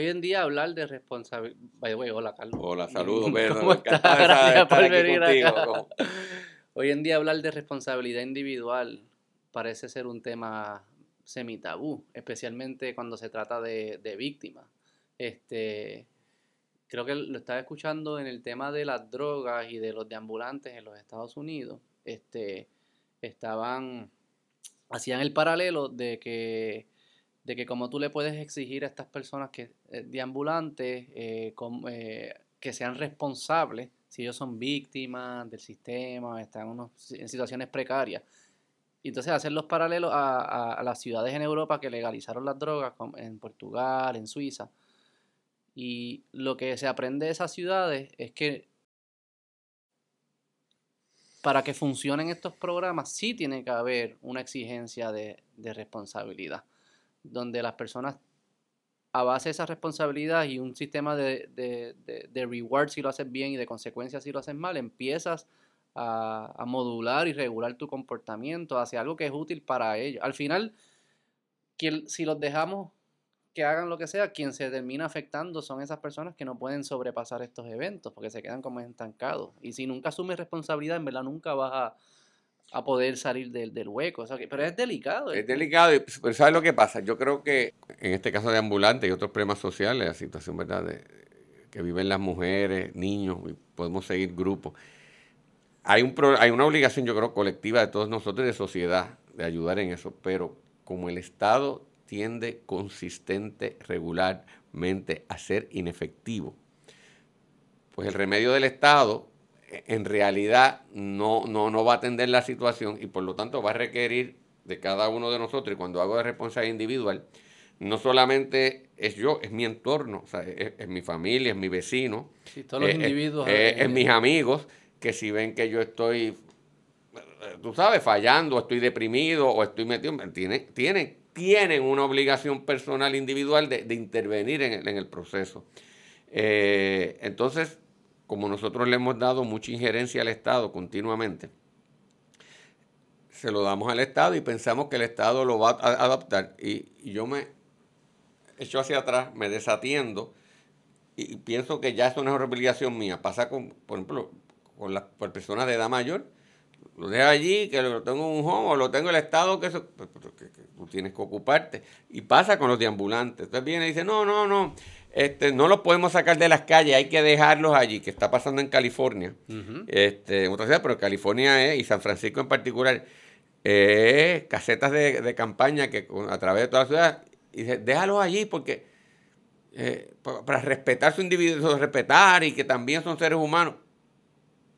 Hoy en día hablar de responsabilidad. Hola, Carlos. Hola, saludos, Pedro. ¿Cómo estás? Gracias por venir acá. Hoy en día hablar de responsabilidad individual parece ser un tema semitabú, especialmente cuando se trata de, de víctimas. Este, creo que lo estaba escuchando en el tema de las drogas y de los deambulantes en los Estados Unidos. Este, estaban, hacían el paralelo de que, de que como tú le puedes exigir a estas personas que eh, deambulantes eh, eh, que sean responsables si ellos son víctimas del sistema, están en situaciones precarias. Y entonces hacer los paralelos a, a, las ciudades en Europa que legalizaron las drogas, en Portugal, en Suiza, y lo que se aprende de esas ciudades es que para que funcionen estos programas sí tiene que haber una exigencia de, responsabilidad, donde las personas a base de esa responsabilidad y un sistema de, de, reward si lo haces bien y de consecuencias si lo haces mal, empiezas a, a, modular y regular tu comportamiento hacia algo que es útil para ellos. Al final, si los dejamos que hagan lo que sea, quien se termina afectando son esas personas que no pueden sobrepasar estos eventos porque se quedan como estancados. Y si nunca asumes responsabilidad, en verdad nunca vas a, poder salir del, del hueco. pero es delicado. Es delicado, pero ¿sabes lo que pasa? Yo creo que en este caso de ambulantes y otros problemas sociales, la situación verdad de, que viven las mujeres, niños, y podemos seguir grupos, hay, un, hay una obligación, yo creo, colectiva de todos nosotros de sociedad de ayudar en eso, pero como el Estado tiende consistente, regularmente a ser inefectivo, pues el remedio del Estado en realidad no, no, no va a atender la situación y por lo tanto va a requerir de cada uno de nosotros, y cuando hago de responsabilidad individual, no solamente es yo, es mi entorno, es, mi familia, es mi vecino, todos los individuos, es, mis amigos, que si ven que yo estoy, tú sabes, fallando, o estoy deprimido, o estoy metido, tienen, tienen tienen una obligación personal individual de, intervenir en el, proceso. Eh, entonces, como nosotros le hemos dado mucha injerencia al Estado continuamente, se lo damos al Estado y pensamos que el Estado lo va a adaptar. Y, yo me echo hacia atrás, me desatiendo y, pienso que ya eso no es una obligación mía. Pasa con, por ejemplo, con las personas de edad mayor lo dejo allí, que lo tengo en un home o lo tengo en el Estado, que eso, pues, pues, tú tienes que ocuparte. Y pasa con los deambulantes. Entonces viene y dice, no, no, no, este, no los podemos sacar de las calles, hay que dejarlos allí, que está pasando en California. este, en otras ciudades, pero California es, y San Francisco en particular, eh, casetas de, campaña que a través de toda la ciudad, y dice, déjalos allí porque eh, para respetar su individuo, respetar y que también son seres humanos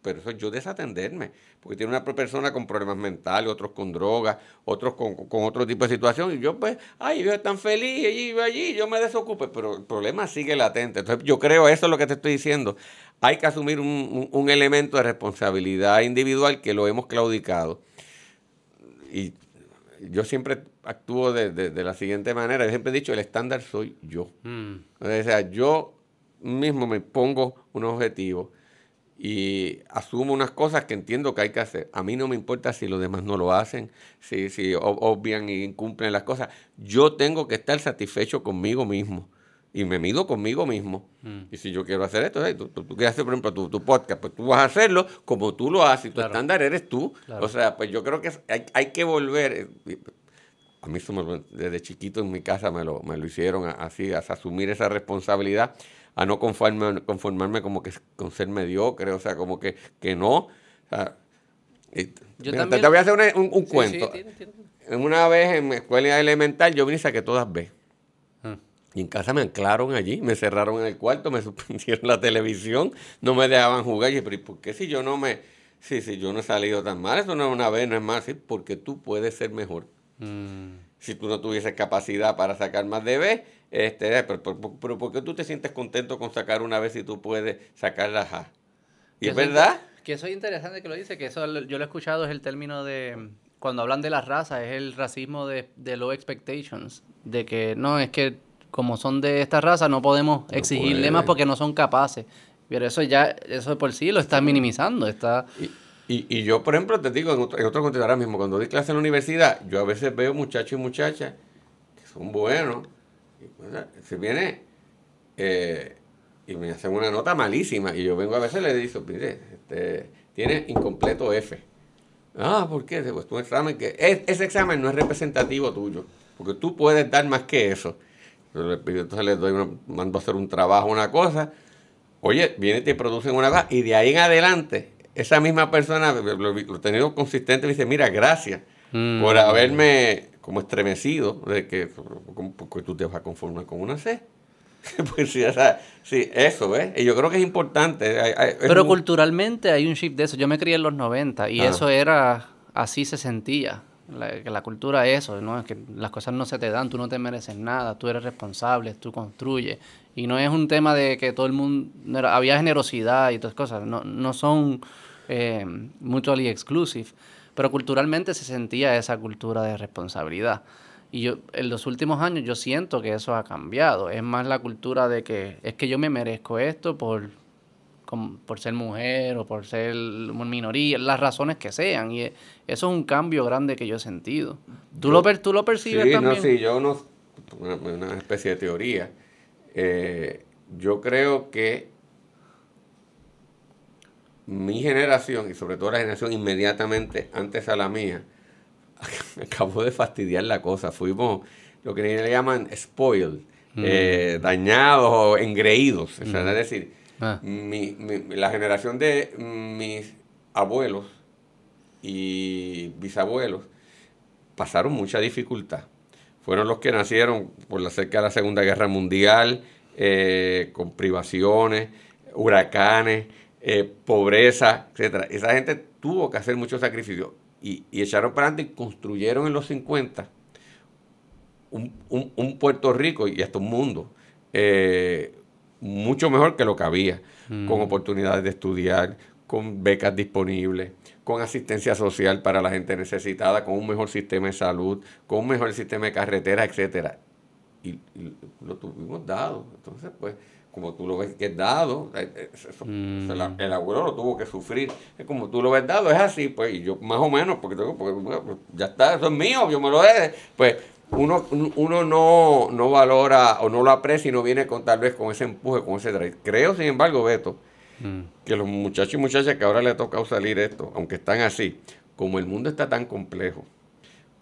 pero eso es yo desatenderme, porque tiene una persona con problemas mentales, otros con drogas, otros con, otro tipo de situación, y yo pues, ay, ellos están felices, allí, allí, yo me desocupe, pero el problema sigue latente. Entonces yo creo, eso es lo que te estoy diciendo, hay que asumir un, elemento de responsabilidad individual que lo hemos claudicado. Y yo siempre actúo de, la siguiente manera, yo siempre he dicho, el estándar soy yo. Mm. O sea, yo mismo me pongo un objetivo y asumo unas cosas que entiendo que hay que hacer. A mí no me importa si los demás no lo hacen, si, si obvian y incumplen las cosas. Yo tengo que estar satisfecho conmigo mismo. Y me mido conmigo mismo. Mm. Y si yo quiero hacer esto, tú, quieres hacer, por ejemplo, tu, podcast, pues tú vas a hacerlo como tú lo haces. Y tu estándar eres tú. O sea, pues yo creo que hay, hay que volver. Eh, a mí desde chiquito en mi casa me lo, me lo hicieron así, a asumir esa responsabilidad a no conformarme, conformarme como que con ser mediocre, o sea, como que, que no. Yo también, te, voy a hacer un, cuento. Una vez en mi escuela elemental yo vine y saqué todas B. Ah. Y en casa me anclaron allí, me cerraron en el cuarto, me suspendieron la televisión, no me dejaban jugar. Y yo, pero ¿por qué si yo no me, si, si yo no he salido tan mal? Eso no es una vez, no es más, sí, porque tú puedes ser mejor. Mm. Si tú no tuvieses capacidad para sacar más de B, este, pero, pero, ¿por qué tú te sientes contento con sacar una vez si tú puedes sacar la A? ¿Y es verdad? Que eso es interesante que lo dice, que eso yo lo he escuchado, es el término de, cuando hablan de la raza, es el racismo de, de low expectations, de que no, es que como son de esta raza no podemos exigirle más porque no son capaces. Pero eso ya, eso por sí lo está minimizando, está... Y, y, yo, por ejemplo, te digo, en otro, en otro contexto ahora mismo, cuando doy clase en la universidad, yo a veces veo muchachos y muchachas que son buenos, se viene eh, y me hacen una nota malísima. Y yo vengo a veces y le digo, mire, este, tiene incompleto F. Ah, ¿por qué? Pues tu examen que. ese examen no es representativo tuyo, porque tú puedes dar más que eso. Entonces les doy, mando a hacer un trabajo, una cosa. Oye, viene y te producen una cosa, y de ahí en adelante, esa misma persona, lo, lo he tenido consistente, me dice, mira, gracias mm. por haberme como estremecido de que porque tú te vas a conformar con una C. pues sí, o sea, sí, eso, ¿ves? Y yo creo que es importante. Pero culturalmente hay un shift de eso. Yo me crié en los 90 y eso era, así se sentía. La, que la cultura es eso, ¿no? Es que las cosas no se te dan, tú no te mereces nada, tú eres responsable, tú construyes. Y no es un tema de que todo el mundo, había generosidad y todas cosas, no, no son eh, mutually exclusive, pero culturalmente se sentía esa cultura de responsabilidad. Y yo, en los últimos años yo siento que eso ha cambiado. Es más la cultura de que es que yo me merezco esto por, por ser mujer o por ser minoría, las razones que sean. Y eso es un cambio grande que yo he sentido. ¿Tú, lo, tú lo percibes sí, también? No, sí, yo no, una, una especie de teoría. Eh, yo creo que mi generación, y sobre todo la generación inmediatamente antes a la mía, acabó de fastidiar la cosa. Fuimos lo que le llaman spoiled, mm. eh, dañados o engreídos. es decir, ah. la generación de mis abuelos y bisabuelos pasaron mucha dificultad. Fueron los que nacieron por la cerca de la Segunda Guerra Mundial, eh, con privaciones, huracanes, eh, pobreza, etc. Esa gente tuvo que hacer muchos sacrificios y, echaron para adelante y construyeron en los 50 un, Puerto Rico y hasta un mundo eh, mucho mejor que lo que había, con mm. oportunidades de estudiar, con becas disponibles, con asistencia social para la gente necesitada, con un mejor sistema de salud, con un mejor sistema de carretera, etcétera. Y, y, lo tuvimos dado. Entonces, pues, como tú lo ves que es dado, eh, eh, mm. el abuelo lo tuvo que sufrir. Es como tú lo ves dado, es así, pues, y yo más o menos, porque, porque pues, ya está, eso es mío, yo me lo deje. Pues uno, uno no, no valora o no lo aprecia y no viene con tal vez con ese empuje, con ese drive. Creo, sin embargo, Beto, mm. que los muchachos y muchachas que ahora le ha tocado salir esto, aunque están así, como el mundo está tan complejo,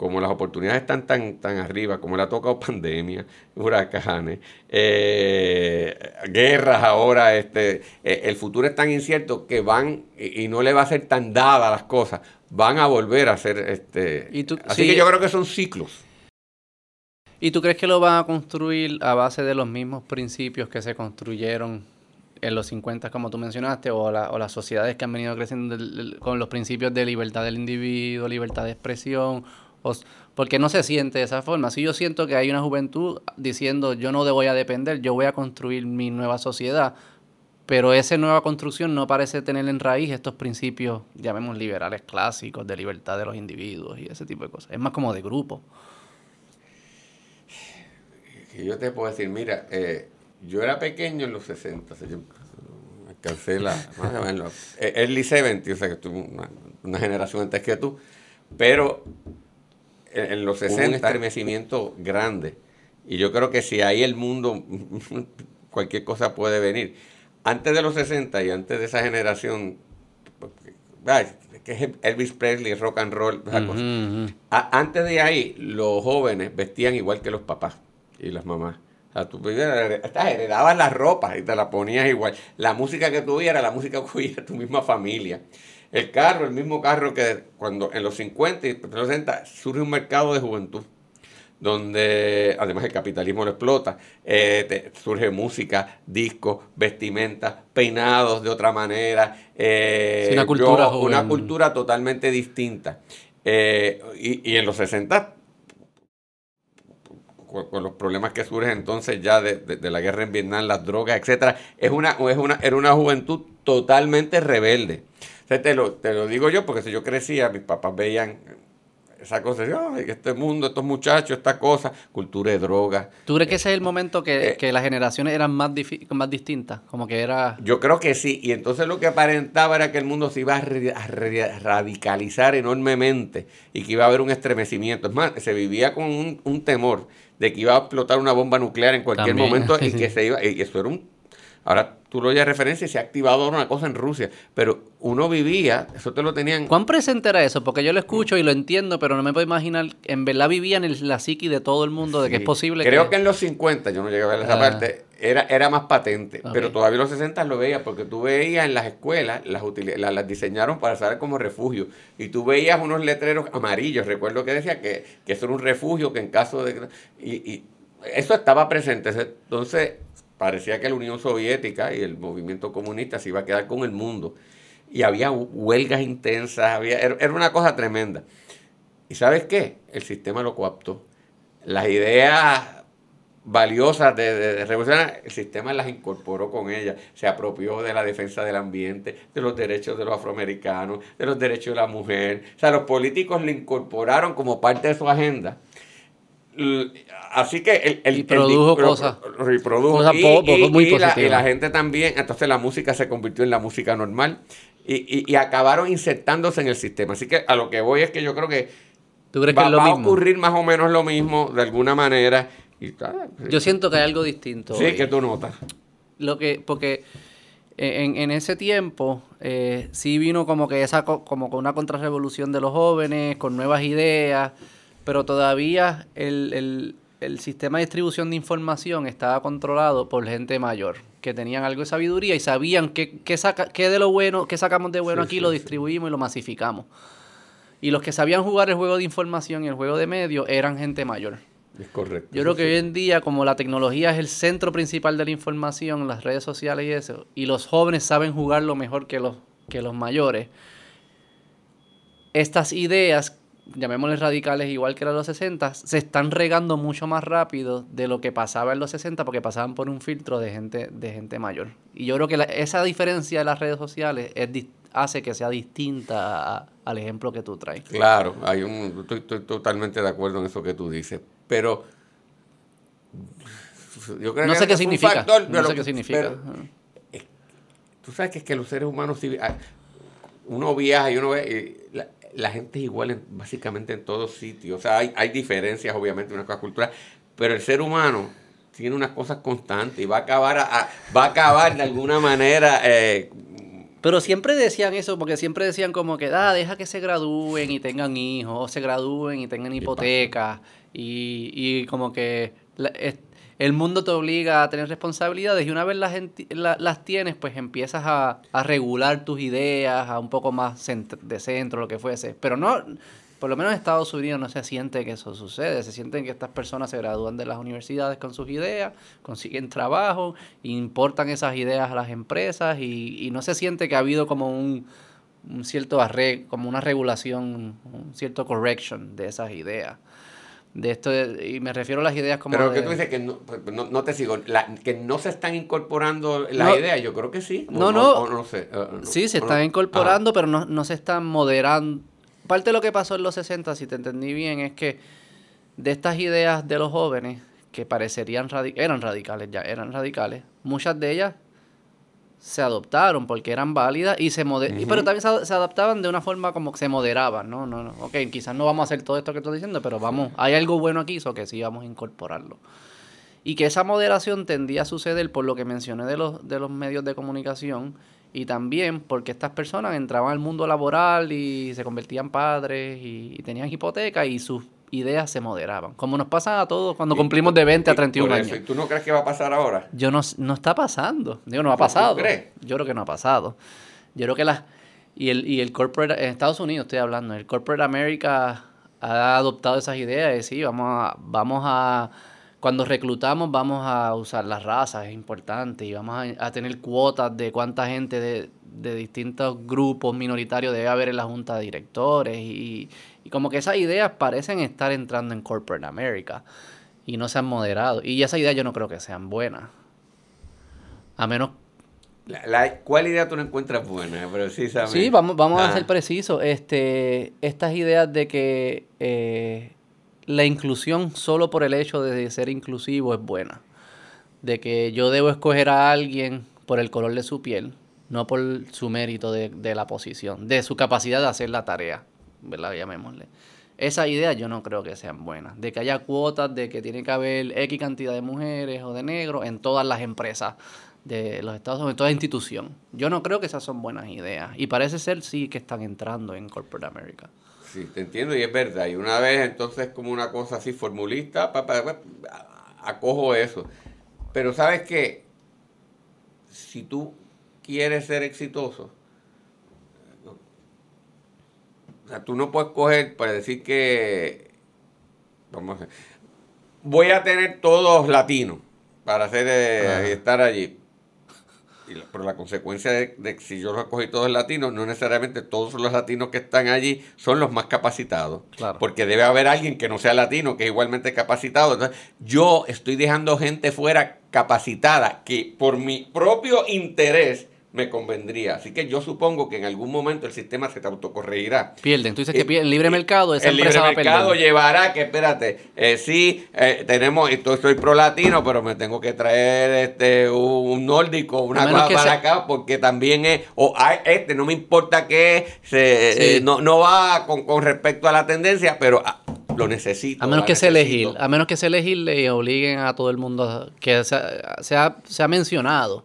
como las oportunidades están tan, tan arriba, como le ha tocado pandemia, huracanes, eh, guerras ahora, este, eh, el futuro es tan incierto que van y, no le va a ser tan dada las cosas, van a volver a ser, este, así que yo creo que son ciclos. ¿Y tú crees que lo van a construir a base de los mismos principios que se construyeron en los 50, como tú mencionaste, o, o las sociedades que han venido creciendo con los principios de libertad del individuo, libertad de expresión, porque no se siente de esa forma. Si yo siento que hay una juventud diciendo yo no voy a depender, yo voy a construir mi nueva sociedad, pero esa nueva construcción no parece tener en raíz estos principios, llamemos liberales clásicos, de libertad de los individuos y ese tipo de cosas. Es más como de grupo. Yo te puedo decir, mira, eh, yo era pequeño en los 60, yo alcancé la, o early 70, o sea que tuve una generación antes que tú, pero en, los 60 un estremecimiento grande. Y yo creo que si ahí el mundo, cualquier cosa puede venir. Antes de los 60 y antes de esa generación, que es Elvis Presley, rock and roll, antes de ahí, los jóvenes vestían igual que los papás y las mamás. O sea, tú heredabas la ropa y te la ponías igual. La música que tú era la música que oía tu misma familia. El carro, el mismo carro que cuando en los 50 y los 60 surge un mercado de juventud, donde además el capitalismo lo explota, eh, surge música, discos, vestimenta, peinados de otra manera, eh, una, cultura una cultura totalmente distinta. Eh, y, en los 60 con, los problemas que surgen entonces ya de, la guerra en Vietnam, las drogas, etcétera, es una, es una, era una juventud totalmente rebelde te lo, te lo digo yo porque si yo crecía, mis papás veían esa cosa, este mundo, estos muchachos, esta cosa, cultura de drogas. ¿Tú crees que ese es el momento que, eh, las generaciones eran más, más distintas? Como que era... Yo creo que sí, y entonces lo que aparentaba era que el mundo se iba a, radicalizar enormemente y que iba a haber un estremecimiento. Es más, se vivía con un, temor de que iba a explotar una bomba nuclear en cualquier momento y que se iba, y eso era un Ahora tú lo oyes referencia y se ha activado una cosa en Rusia, pero uno vivía, eso te lo tenían. ¿Cuán presente era eso? Porque yo lo escucho y lo entiendo, pero no me puedo imaginar, en verdad vivían en la psiqui de todo el mundo, de que es posible Creo que... en los 50, yo no llegué a ver esa ah. parte, era, era más patente, pero todavía en los 60 lo veías, porque tú veías en las escuelas, las, las, diseñaron para saber como refugio, y tú veías unos letreros amarillos, recuerdo que decía que, que eso era un refugio, que en caso de... y, y eso estaba presente, entonces parecía que la Unión Soviética y el movimiento comunista se iba a quedar con el mundo. Y había huelgas intensas, había, era una cosa tremenda. ¿Y sabes qué? El sistema lo coaptó. Las ideas valiosas de, de, revolución, el sistema las incorporó con ellas. Se apropió de la defensa del ambiente, de los derechos de los afroamericanos, de los derechos de la mujer. O sea, los políticos lo incorporaron como parte de su agenda Así que el, y produjo cosas. y, la, gente también, entonces la música se convirtió en la música normal y, acabaron insertándose en el sistema. Así que a lo que voy es que yo creo que, va, a ocurrir más o menos lo mismo de alguna manera. yo siento que hay algo distinto. Sí, que tú notas. Lo que, porque en, en ese tiempo eh, sí vino como que esa como con una contrarrevolución de los jóvenes, con nuevas ideas pero todavía el, sistema de distribución de información estaba controlado por gente mayor, que tenían algo de sabiduría y sabían qué, qué, saca, qué de lo bueno, qué sacamos de bueno aquí, lo distribuimos y lo masificamos. Y los que sabían jugar el juego de información y el juego de medios eran gente mayor. Es correcto. Yo creo que hoy en día, como la tecnología es el centro principal de la información, las redes sociales y eso, y los jóvenes saben jugarlo mejor que los, que los mayores, estas ideas llamémosles radicales igual que eran los 60, se están regando mucho más rápido de lo que pasaba en los 60 porque pasaban por un filtro de gente, de gente mayor. Y yo creo que esa diferencia de las redes sociales es, hace que sea distinta al ejemplo que tú traes. Claro, hay un, estoy, totalmente de acuerdo en eso que tú dices, pero yo creo no sé qué significa. no sé qué significa. tú sabes que es que los seres humanos, ah, uno viaja y uno ve la gente es igual básicamente en todos sitios. O sea, hay, hay diferencias, obviamente, en una cosa cultural, pero el ser humano tiene unas cosas constantes y va a acabar, a, va a acabar de alguna manera. Eh, pero siempre decían eso, porque siempre decían como que, ah, deja que se gradúen y tengan hijos, o se gradúen y tengan hipotecas, y, y como que el mundo te obliga a tener responsabilidades y una vez las, las tienes, pues empiezas a, regular tus ideas, a un poco más de centro, lo que fuese. Pero no, por lo menos en Estados Unidos no se siente que eso sucede, se sienten que estas personas se gradúan de las universidades con sus ideas, consiguen trabajo, importan esas ideas a las empresas y, no se siente que ha habido como un, cierto como una regulación, un cierto correction de esas ideas de esto y me refiero a las ideas como pero que tú dices que no, pues, no, te sigo que no se están incorporando las ideas yo creo que sí. No no, no, sé eh, sí se están incorporando pero no, no se están moderando. Parte de lo que pasó en los 60 si te entendí bien es que de estas ideas de los jóvenes que parecerían eran radicales ya eran radicales muchas de ellas se adoptaron porque eran válidas y se pero también se, adaptaban de una forma como que se moderaban, ¿no? No, no, ok, quizás no vamos a hacer todo esto que estoy diciendo, pero vamos, hay algo bueno aquí, eso que sí vamos a incorporarlo. Y que esa moderación tendía a suceder por lo que mencioné de los, de los medios de comunicación y también porque estas personas entraban al mundo laboral y se convertían padres y, y tenían hipoteca y sus ideas se moderaban. Como nos pasa a todos cuando cumplimos de 20 a 31 años. ¿Y tú no crees que va a pasar ahora? Yo no, no está pasando. Digo, no ha pasado. crees? Yo creo que no ha pasado. Yo creo que las... Y el, y el corporate... En Estados Unidos estoy hablando. El corporate America ha adoptado esas ideas de sí, vamos a... Vamos a cuando reclutamos vamos a usar las razas, es importante, y vamos a, tener cuotas de cuánta gente de, de distintos grupos minoritarios debe haber en la junta de directores y, y como que esas ideas parecen estar entrando en Corporate America y no se han moderado. Y esas ideas yo no creo que sean buenas. A menos... La, ¿Cuál idea tú no encuentras buena, precisamente? Sí, vamos, vamos a ser precisos. Este, estas ideas de que eh, la inclusión solo por el hecho de ser inclusivo es buena. De que yo debo escoger a alguien por el color de su piel, no por su mérito de, de la posición, de su capacidad de hacer la tarea. ¿Verdad? Llamémosle. Esas ideas yo no creo que sean buenas. De que haya cuotas, de que tiene que haber X cantidad de mujeres o de negros en todas las empresas de los Estados Unidos, en toda institución. Yo no creo que esas son buenas ideas. Y parece ser sí que están entrando en Corporate America. Sí, te entiendo y es verdad. Y una vez entonces como una cosa así formulista, acojo eso. Pero sabes que si tú quieres ser exitoso, o sea, tú no puedes coger para decir que, vamos a voy a tener todos latinos para hacer eh, estar allí pero la consecuencia de, que si yo los cogí todos latinos, no necesariamente todos los latinos que están allí son los más capacitados. Porque debe haber alguien que no sea latino, que es igualmente capacitado. Entonces, yo estoy dejando gente fuera capacitada que por mi propio interés me convendría. Así que yo supongo que en algún momento el sistema se te autocorregirá. Pierden. Tú dices que el libre mercado, esa el libre mercado llevará que, espérate, eh, sí, eh, tenemos, soy pro latino, pero me tengo que traer este un, nórdico, una cosa para acá, porque también es, o este, no me importa que se, eh, no, no va con, con, respecto a la tendencia, pero ah, lo necesito. A menos que se elegir, a menos que se elegirle y obliguen a todo el mundo que se, se, ha, se ha mencionado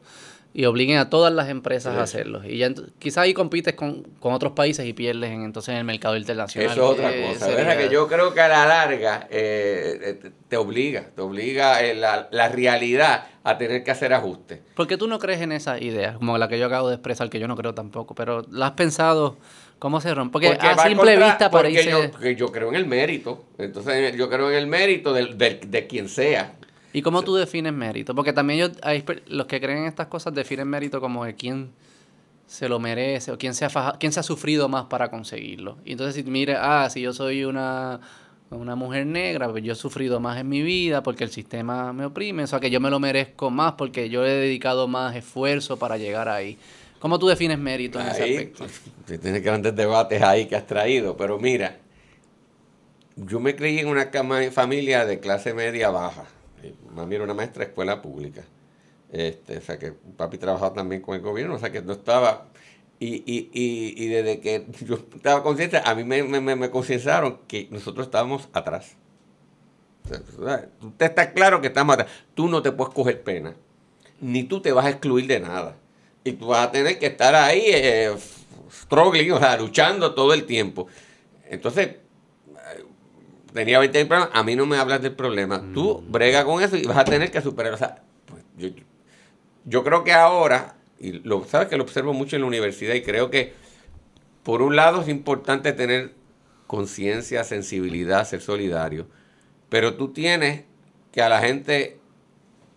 y obliguen a todas las empresas a hacerlo. Y ya quizás ahí compites con, otros países y pierdes en, entonces en el mercado internacional. Eso es otra cosa. Sería... que yo creo que a la larga eh, eh, te obliga, te obliga eh, la, la, realidad a tener que hacer ajustes. ¿Por qué tú no crees en esa idea? Como la que yo acabo de expresar, que yo no creo tampoco, pero ¿la has pensado? ¿Cómo se rompe? Porque, a simple vista parece... Yo, porque yo creo en el mérito. Entonces yo creo en el mérito de quien sea. ¿Y cómo tú defines mérito? Porque también yo, hay, los que creen en estas cosas definen mérito como de quién se lo merece o quién se ha, quién se ha sufrido más para conseguirlo. Y entonces si mire, ah, si yo soy una, una mujer negra, pues yo he sufrido más en mi vida porque el sistema me oprime, o sea que yo me lo merezco más porque yo he dedicado más esfuerzo para llegar ahí. ¿Cómo tú defines mérito en ese aspecto? Tienes grandes debates ahí que has traído, pero mira, yo me creí en una familia de clase media baja mami era una maestra de escuela pública. Este, o sea que papi trabajaba también con el gobierno, o sea que no estaba. Y, y, y, y desde que yo estaba consciente, a mí me, me, me concienciaron que nosotros estábamos atrás. Usted está claro que estamos atrás. Tú no te puedes coger pena, ni tú te vas a excluir de nada. Y tú vas a tener que estar ahí eh, struggling, o sea, luchando todo el tiempo. Entonces, tenía 20 problemas, a mí no me hablas del problema. Tú mm. brega con eso y vas a tener que superar. O sea, pues, yo, creo que ahora, y lo sabes que lo observo mucho en la universidad y creo que por un lado es importante tener conciencia, sensibilidad, ser solidario, pero tú tienes que a la gente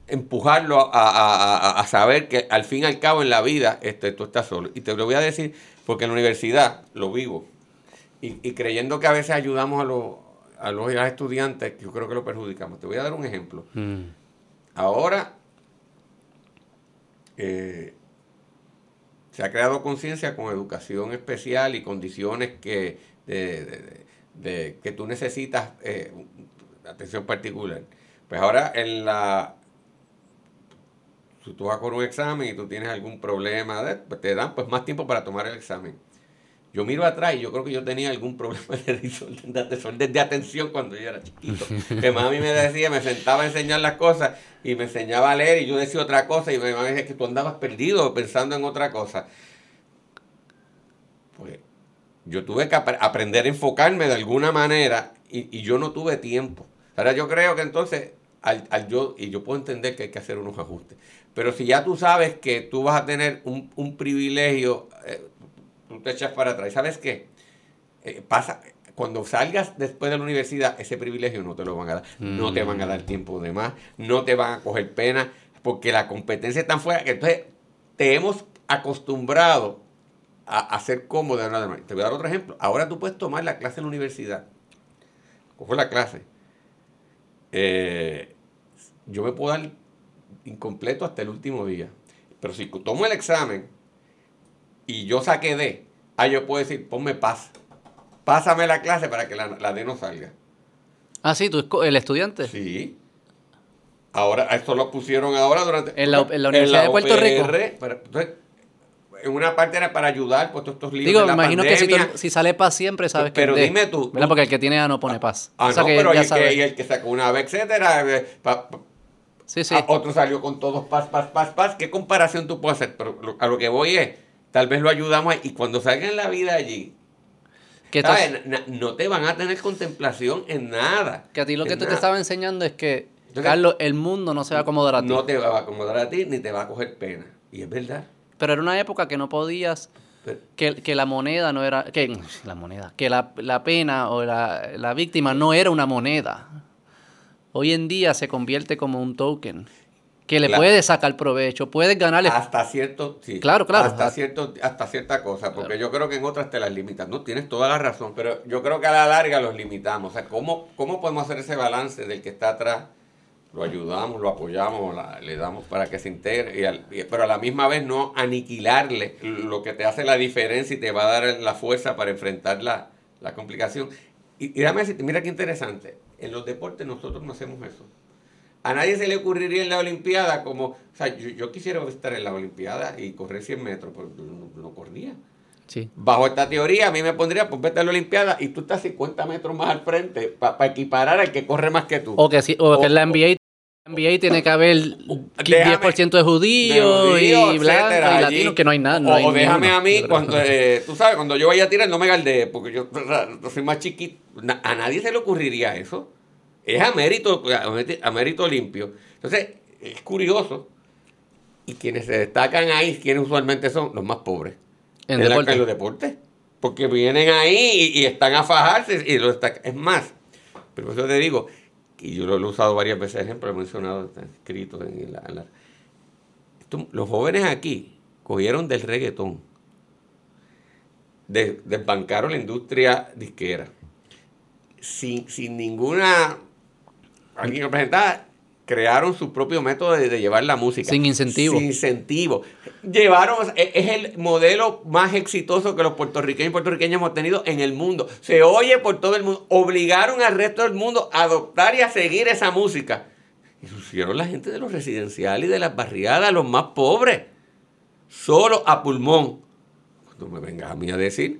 empujarlo a, saber que al fin y al cabo en la vida este, tú estás solo. Y te lo voy a decir porque en la universidad lo vivo. Y, y creyendo que a veces ayudamos a los a los estudiantes, yo creo que lo perjudicamos. Te voy a dar un ejemplo. Mm. Ahora eh, se ha creado conciencia con educación especial y condiciones que, de, que tú necesitas eh, atención particular. Pues ahora en la si tú vas con un examen y tú tienes algún problema, pues te dan pues más tiempo para tomar el examen. Yo miro atrás y yo creo que yo tenía algún problema de desorden de atención cuando yo era chiquito. Que mami me decía, me sentaba a enseñar las cosas y me enseñaba a leer y yo decía otra cosa y mi mamá decía que tú andabas perdido pensando en otra cosa. Pues yo tuve que aprender a enfocarme de alguna manera y, yo no tuve tiempo. Ahora yo creo que entonces, al, yo, y yo puedo entender que hay que hacer unos ajustes, pero si ya tú sabes que tú vas a tener un, un privilegio, eh, tú te echas para atrás. ¿Sabes qué? Eh, pasa, cuando salgas después de la universidad, ese privilegio no te lo van a dar. No te van a dar mm. tiempo de más, no te van a coger pena, porque la competencia es tan que entonces te hemos acostumbrado a, a ser cómodo. Te voy a dar otro ejemplo. Ahora tú puedes tomar la clase en la universidad. Cojo la clase. Eh, yo me puedo dar incompleto hasta el último día. Pero si tomo el examen y yo saqué D, ah, yo puedo decir, ponme paz. Pásame la clase para que la, la D no salga. Ah, sí, tú, el estudiante. Sí. Ahora, esto lo pusieron ahora durante... En la, Universidad de Puerto Rico. en una parte era para ayudar por todos estos libros Digo, me imagino que si, sale paz siempre, sabes pero que Pero dime tú, Porque el que tiene A no pone paz. Ah, no, pero y el, que, y el, que, sacó una vez, etcétera. Eh, sí, sí. otro salió con todos paz, paz, paz, paz. ¿Qué comparación tú puedes hacer? Pero a lo que voy es, tal vez lo ayudamos y cuando salga en la vida allí, ¿sabes? no te van a tener contemplación en nada. Que a ti lo que te estaba enseñando es que, Carlos, el mundo no se va a acomodar a ti. No te va a acomodar a ti ni te va a coger pena. Y es verdad. Pero era una época que no podías, que, la moneda no era, que la moneda, que la, pena o la, víctima no era una moneda. Hoy en día se convierte como un token que le puedes sacar provecho, puedes ganarle. Hasta cierto, sí. Claro, claro. Hasta, cierto, hasta cierta cosa, porque yo creo que en otras te las limitas. No, tienes toda la razón, pero yo creo que a la larga los limitamos. O sea, ¿cómo, cómo podemos hacer ese balance del que está atrás lo ayudamos, lo apoyamos, le damos para que se integre, pero a la misma vez no aniquilarle lo que te hace la diferencia y te va a dar la fuerza para enfrentar la, complicación. Y, y dame decirte, mira qué interesante, en los deportes nosotros no hacemos eso. A nadie se le ocurriría en la Olimpiada como, o sea, yo, quisiera estar en la Olimpiada y correr 100 metros, pero no, corría. Sí. Bajo esta teoría, a mí me pondría, pues vete a la Olimpiada y tú estás 50 metros más al frente para equiparar al que corre más que tú. O que, o, que la NBA NBA tiene que haber 10% de judíos y blancos y latinos, que no hay nada. o, déjame a mí, cuando, eh, tú sabes, cuando yo vaya a tirar, no me galde, porque yo, soy más chiquito. A nadie se le ocurriría eso. Es a mérito, a mérito limpio. Entonces, es curioso. Y quienes se destacan ahí, quienes usualmente son los más pobres. En, deporte. los deportes. Porque vienen ahí y, están a fajarse. Y lo es más, pero eso te digo, y yo lo he usado varias veces, ejemplo, he mencionado, está escrito en la... los jóvenes aquí cogieron del reggaetón, desbancaron la industria disquera, sin, sin ninguna... Alguien representada, crearon su propio método de, llevar la música. Sin incentivo. Sin incentivo. Llevaron, es el modelo más exitoso que los puertorriqueños y puertorriqueñas hemos tenido en el mundo. Se oye por todo el mundo. Obligaron al resto del mundo a adoptar y a seguir esa música. Y hicieron la gente de los residenciales y de las barriadas, los más pobres. Solo a pulmón. Cuando me vengas a mí a decir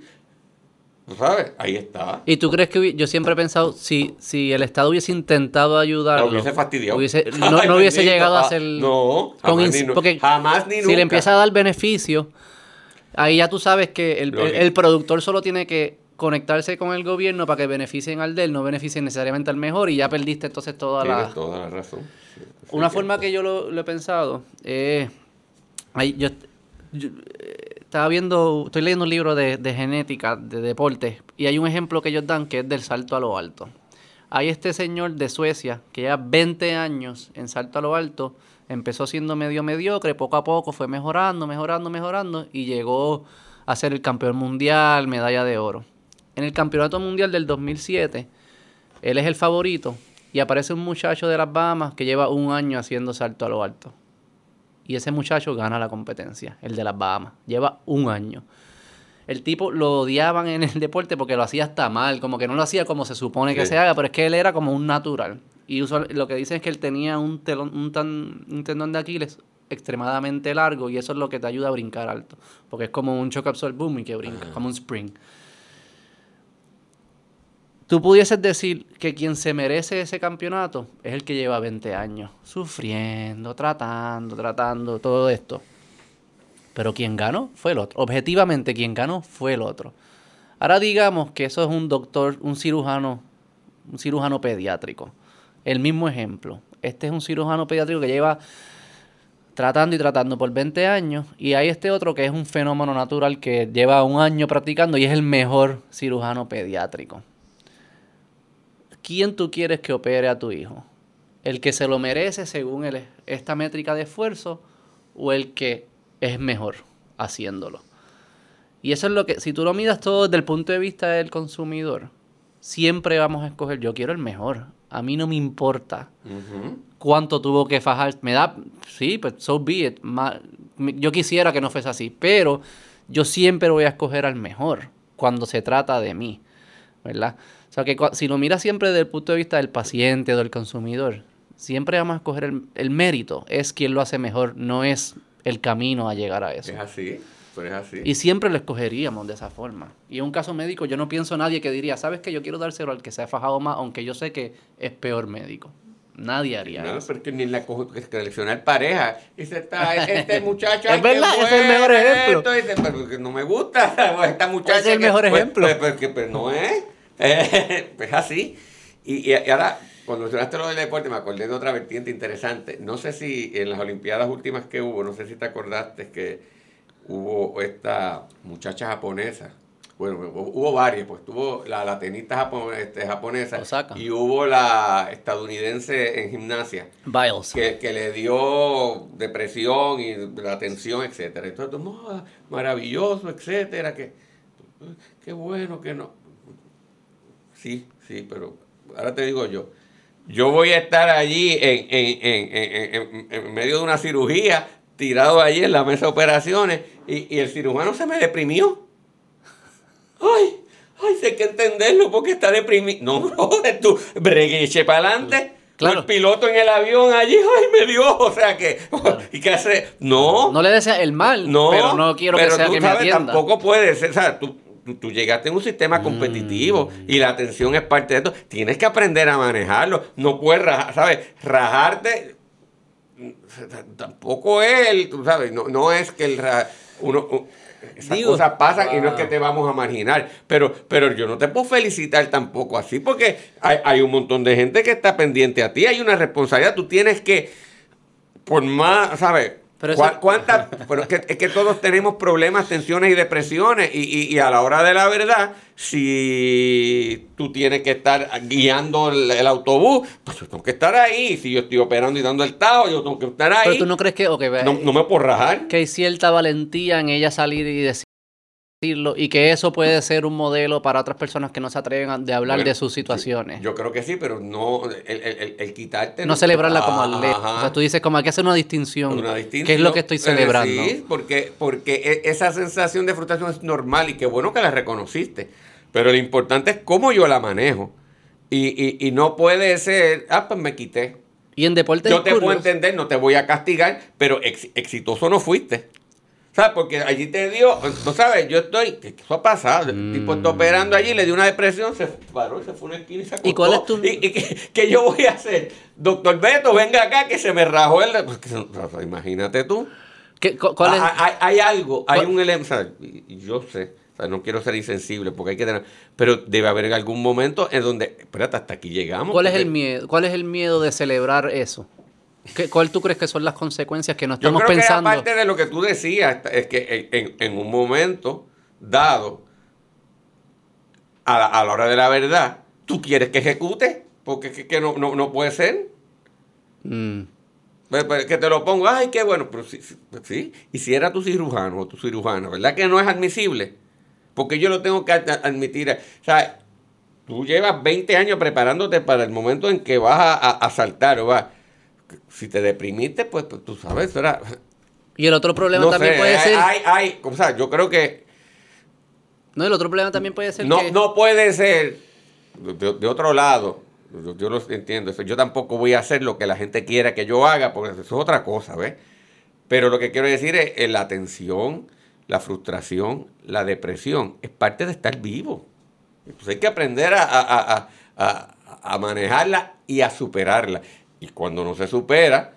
¿Sabes? Ahí está. ¿Y tú crees que yo siempre he pensado, si, si el Estado hubiese intentado ayudar. No hubiese fastidiado. no, hubiese llegado a hacer. No, jamás, ni, porque jamás ni Si le empieza a dar beneficio, ahí ya tú sabes que el, productor solo tiene que conectarse con el gobierno para que beneficien al de él, no beneficien necesariamente al mejor y ya perdiste entonces toda la... toda la razón. Una forma que yo lo, he pensado es... yo, estaba viendo, estoy leyendo un libro de, genética, de deporte, y hay un ejemplo que ellos dan que es del salto a lo alto. Hay este señor de Suecia que ya 20 años en salto a lo alto, empezó siendo medio mediocre, poco a poco fue mejorando, mejorando, mejorando, y llegó a ser el campeón mundial, medalla de oro. En el campeonato mundial del 2007, él es el favorito, y aparece un muchacho de las Bahamas que lleva un año haciendo salto a lo alto y ese muchacho gana la competencia, el de las Bahamas. Lleva un año. El tipo lo odiaban en el deporte porque lo hacía hasta mal, como que no lo hacía como se supone que se haga, pero es que él era como un natural. Y lo que dicen es que él tenía un, telón, un, tan, un tendón de Aquiles extremadamente largo y eso es lo que te ayuda a brincar alto, porque es como un shock absorb boom y que brinca, como un spring tú pudieses decir que quien se merece ese campeonato es el que lleva 20 años sufriendo, tratando, tratando, todo esto. Pero quien ganó fue el otro. Objetivamente, quien ganó fue el otro. Ahora digamos que eso es un doctor, un cirujano, un cirujano pediátrico. El mismo ejemplo. Este es un cirujano pediátrico que lleva tratando y tratando por 20 años. Y hay este otro que es un fenómeno natural que lleva un año practicando y es el mejor cirujano pediátrico. ¿Quién tú quieres que opere a tu hijo? ¿El que se lo merece según esta métrica de esfuerzo o el que es mejor haciéndolo? Y eso es lo que, si tú lo miras todo desde el punto de vista del consumidor, siempre vamos a escoger, yo quiero el mejor. A mí no me importa cuánto tuvo que fajar. Me da, sí, pues so be it. yo quisiera que no fuese así, pero yo siempre voy a escoger al mejor cuando se trata de mí, ¿verdad? O sea que si lo miras siempre desde el punto de vista del paciente o del consumidor, siempre vamos a escoger el, mérito. Es quien lo hace mejor, no es el camino a llegar a eso. Es así. Pero es así. Y siempre lo escogeríamos de esa forma. Y en un caso médico, yo no pienso nadie que diría, ¿sabes que Yo quiero dárselo al que se ha fajado más, aunque yo sé que es peor médico. Nadie haría no, eso. porque ni la seleccionar pareja. Dice, está, este muchacho. es verdad, es el mejor ejemplo. Dice, pero no me gusta esta muchacha. Es el mejor pues, ejemplo. Pues, pues, pues, no es. pues así. Y, y, ahora, cuando mencionaste lo del deporte, me acordé de otra vertiente interesante. No sé si en las Olimpiadas últimas que hubo, no sé si te acordaste que hubo esta muchacha japonesa bueno, hubo varias, pues tuvo la, la tenista este, japonesa y hubo la estadounidense en gimnasia. Biles. Que, que, le dio depresión y la tensión, etcétera. Entonces, maravilloso, etcétera, que qué bueno que no. Sí, sí, pero ahora te digo yo. Yo voy a estar allí en, en, en, en medio de una cirugía, tirado allí en la mesa de operaciones, y, y el cirujano se me deprimió ay, ay, sé que entenderlo porque está deprimido. No, joder, tú, bregueche para adelante. Claro. El piloto en el avión allí, ay, me dio, o sea que, ¿y qué hace? No. No le desea el mal, no, pero no quiero que sea que sabes, me tampoco puede ser, o sea, tú, tú, llegaste en un sistema mm. competitivo y la atención es parte de esto. Tienes que aprender a manejarlo. No puedes, rajar, ¿sabes? Rajarte tampoco es, tú sabes, no, no es que el uno, esas cosas pasan y no es que te vamos a marginar. Pero, pero yo no te puedo felicitar tampoco así, porque hay, un montón de gente que está pendiente a ti, hay una responsabilidad, tú tienes que, por más, ¿sabes? Pero ¿Cuántas? Pero es que, es que, todos tenemos problemas, tensiones y depresiones. Y, y, a la hora de la verdad, si tú tienes que estar guiando el, autobús, pues yo tengo que estar ahí. Si yo estoy operando y dando el tajo, yo tengo que estar ahí. Pero tú no crees que. no, no, me puedo rajar. Que hay cierta valentía en ella salir y decir y que eso puede ser un modelo para otras personas que no se atreven a hablar de sus situaciones. Yo, creo que sí, pero no el, el, quitarte... No, celebrarla como atleta. O sea, tú dices como hay que hacer una distinción. Una distinción. ¿Qué es lo que estoy celebrando? Sí, porque, porque e, esa sensación de frustración es normal y qué bueno que la reconociste. Pero lo importante es cómo yo la manejo. Y, y, no puede ser, ah, pues me quité. Y en deporte Yo te puedo entender, no te voy a castigar, pero exitoso no fuiste. ¿Sabes? Porque allí te dio, no sabes, yo estoy, ¿qué eso ha pasado? El tipo está operando allí, le dio una depresión, se paró, se fue una esquina y se acostó. ¿Y cuál es tu...? ¿Y, qué, yo voy a hacer? Doctor Beto, venga acá que se me rajó el... Pues, imagínate tú. ¿Qué, cuál es? Hay, hay, algo, hay un elemento, yo sé, no quiero ser insensible porque hay que tener, pero debe haber algún momento en donde, espérate, hasta aquí llegamos. ¿Cuál es el miedo? ¿Cuál es el miedo de celebrar eso? ¿Cuál tú crees que son las consecuencias que no estamos Yo creo pensando? Que aparte de lo que tú decías, es que en, un momento dado, a la, hora de la verdad, tú quieres que ejecute, porque que, no, no, puede ser. Mm. Pues, pues, que te lo pongo, ay, qué bueno, pero sí, sí, y si era tu cirujano o tu cirujana, ¿verdad que no es admisible? Porque yo lo tengo que admitir. O sea, tú llevas 20 años preparándote para el momento en que vas a, a saltar o vas si te deprimiste, pues, pues, tú sabes, era... Y el otro problema también puede ser... Hay, hay, o sea, yo creo que... No, el otro problema también puede ser no, No puede ser de, otro lado, yo, lo entiendo, yo tampoco voy a hacer lo que la gente quiera que yo haga, porque eso es otra cosa, ¿ves? Pero lo que quiero decir es, eh, la tensión, la frustración, la depresión, es parte de estar vivo. Entonces hay que aprender a, a, a, a manejarla y a superarla. Y cuando no se supera,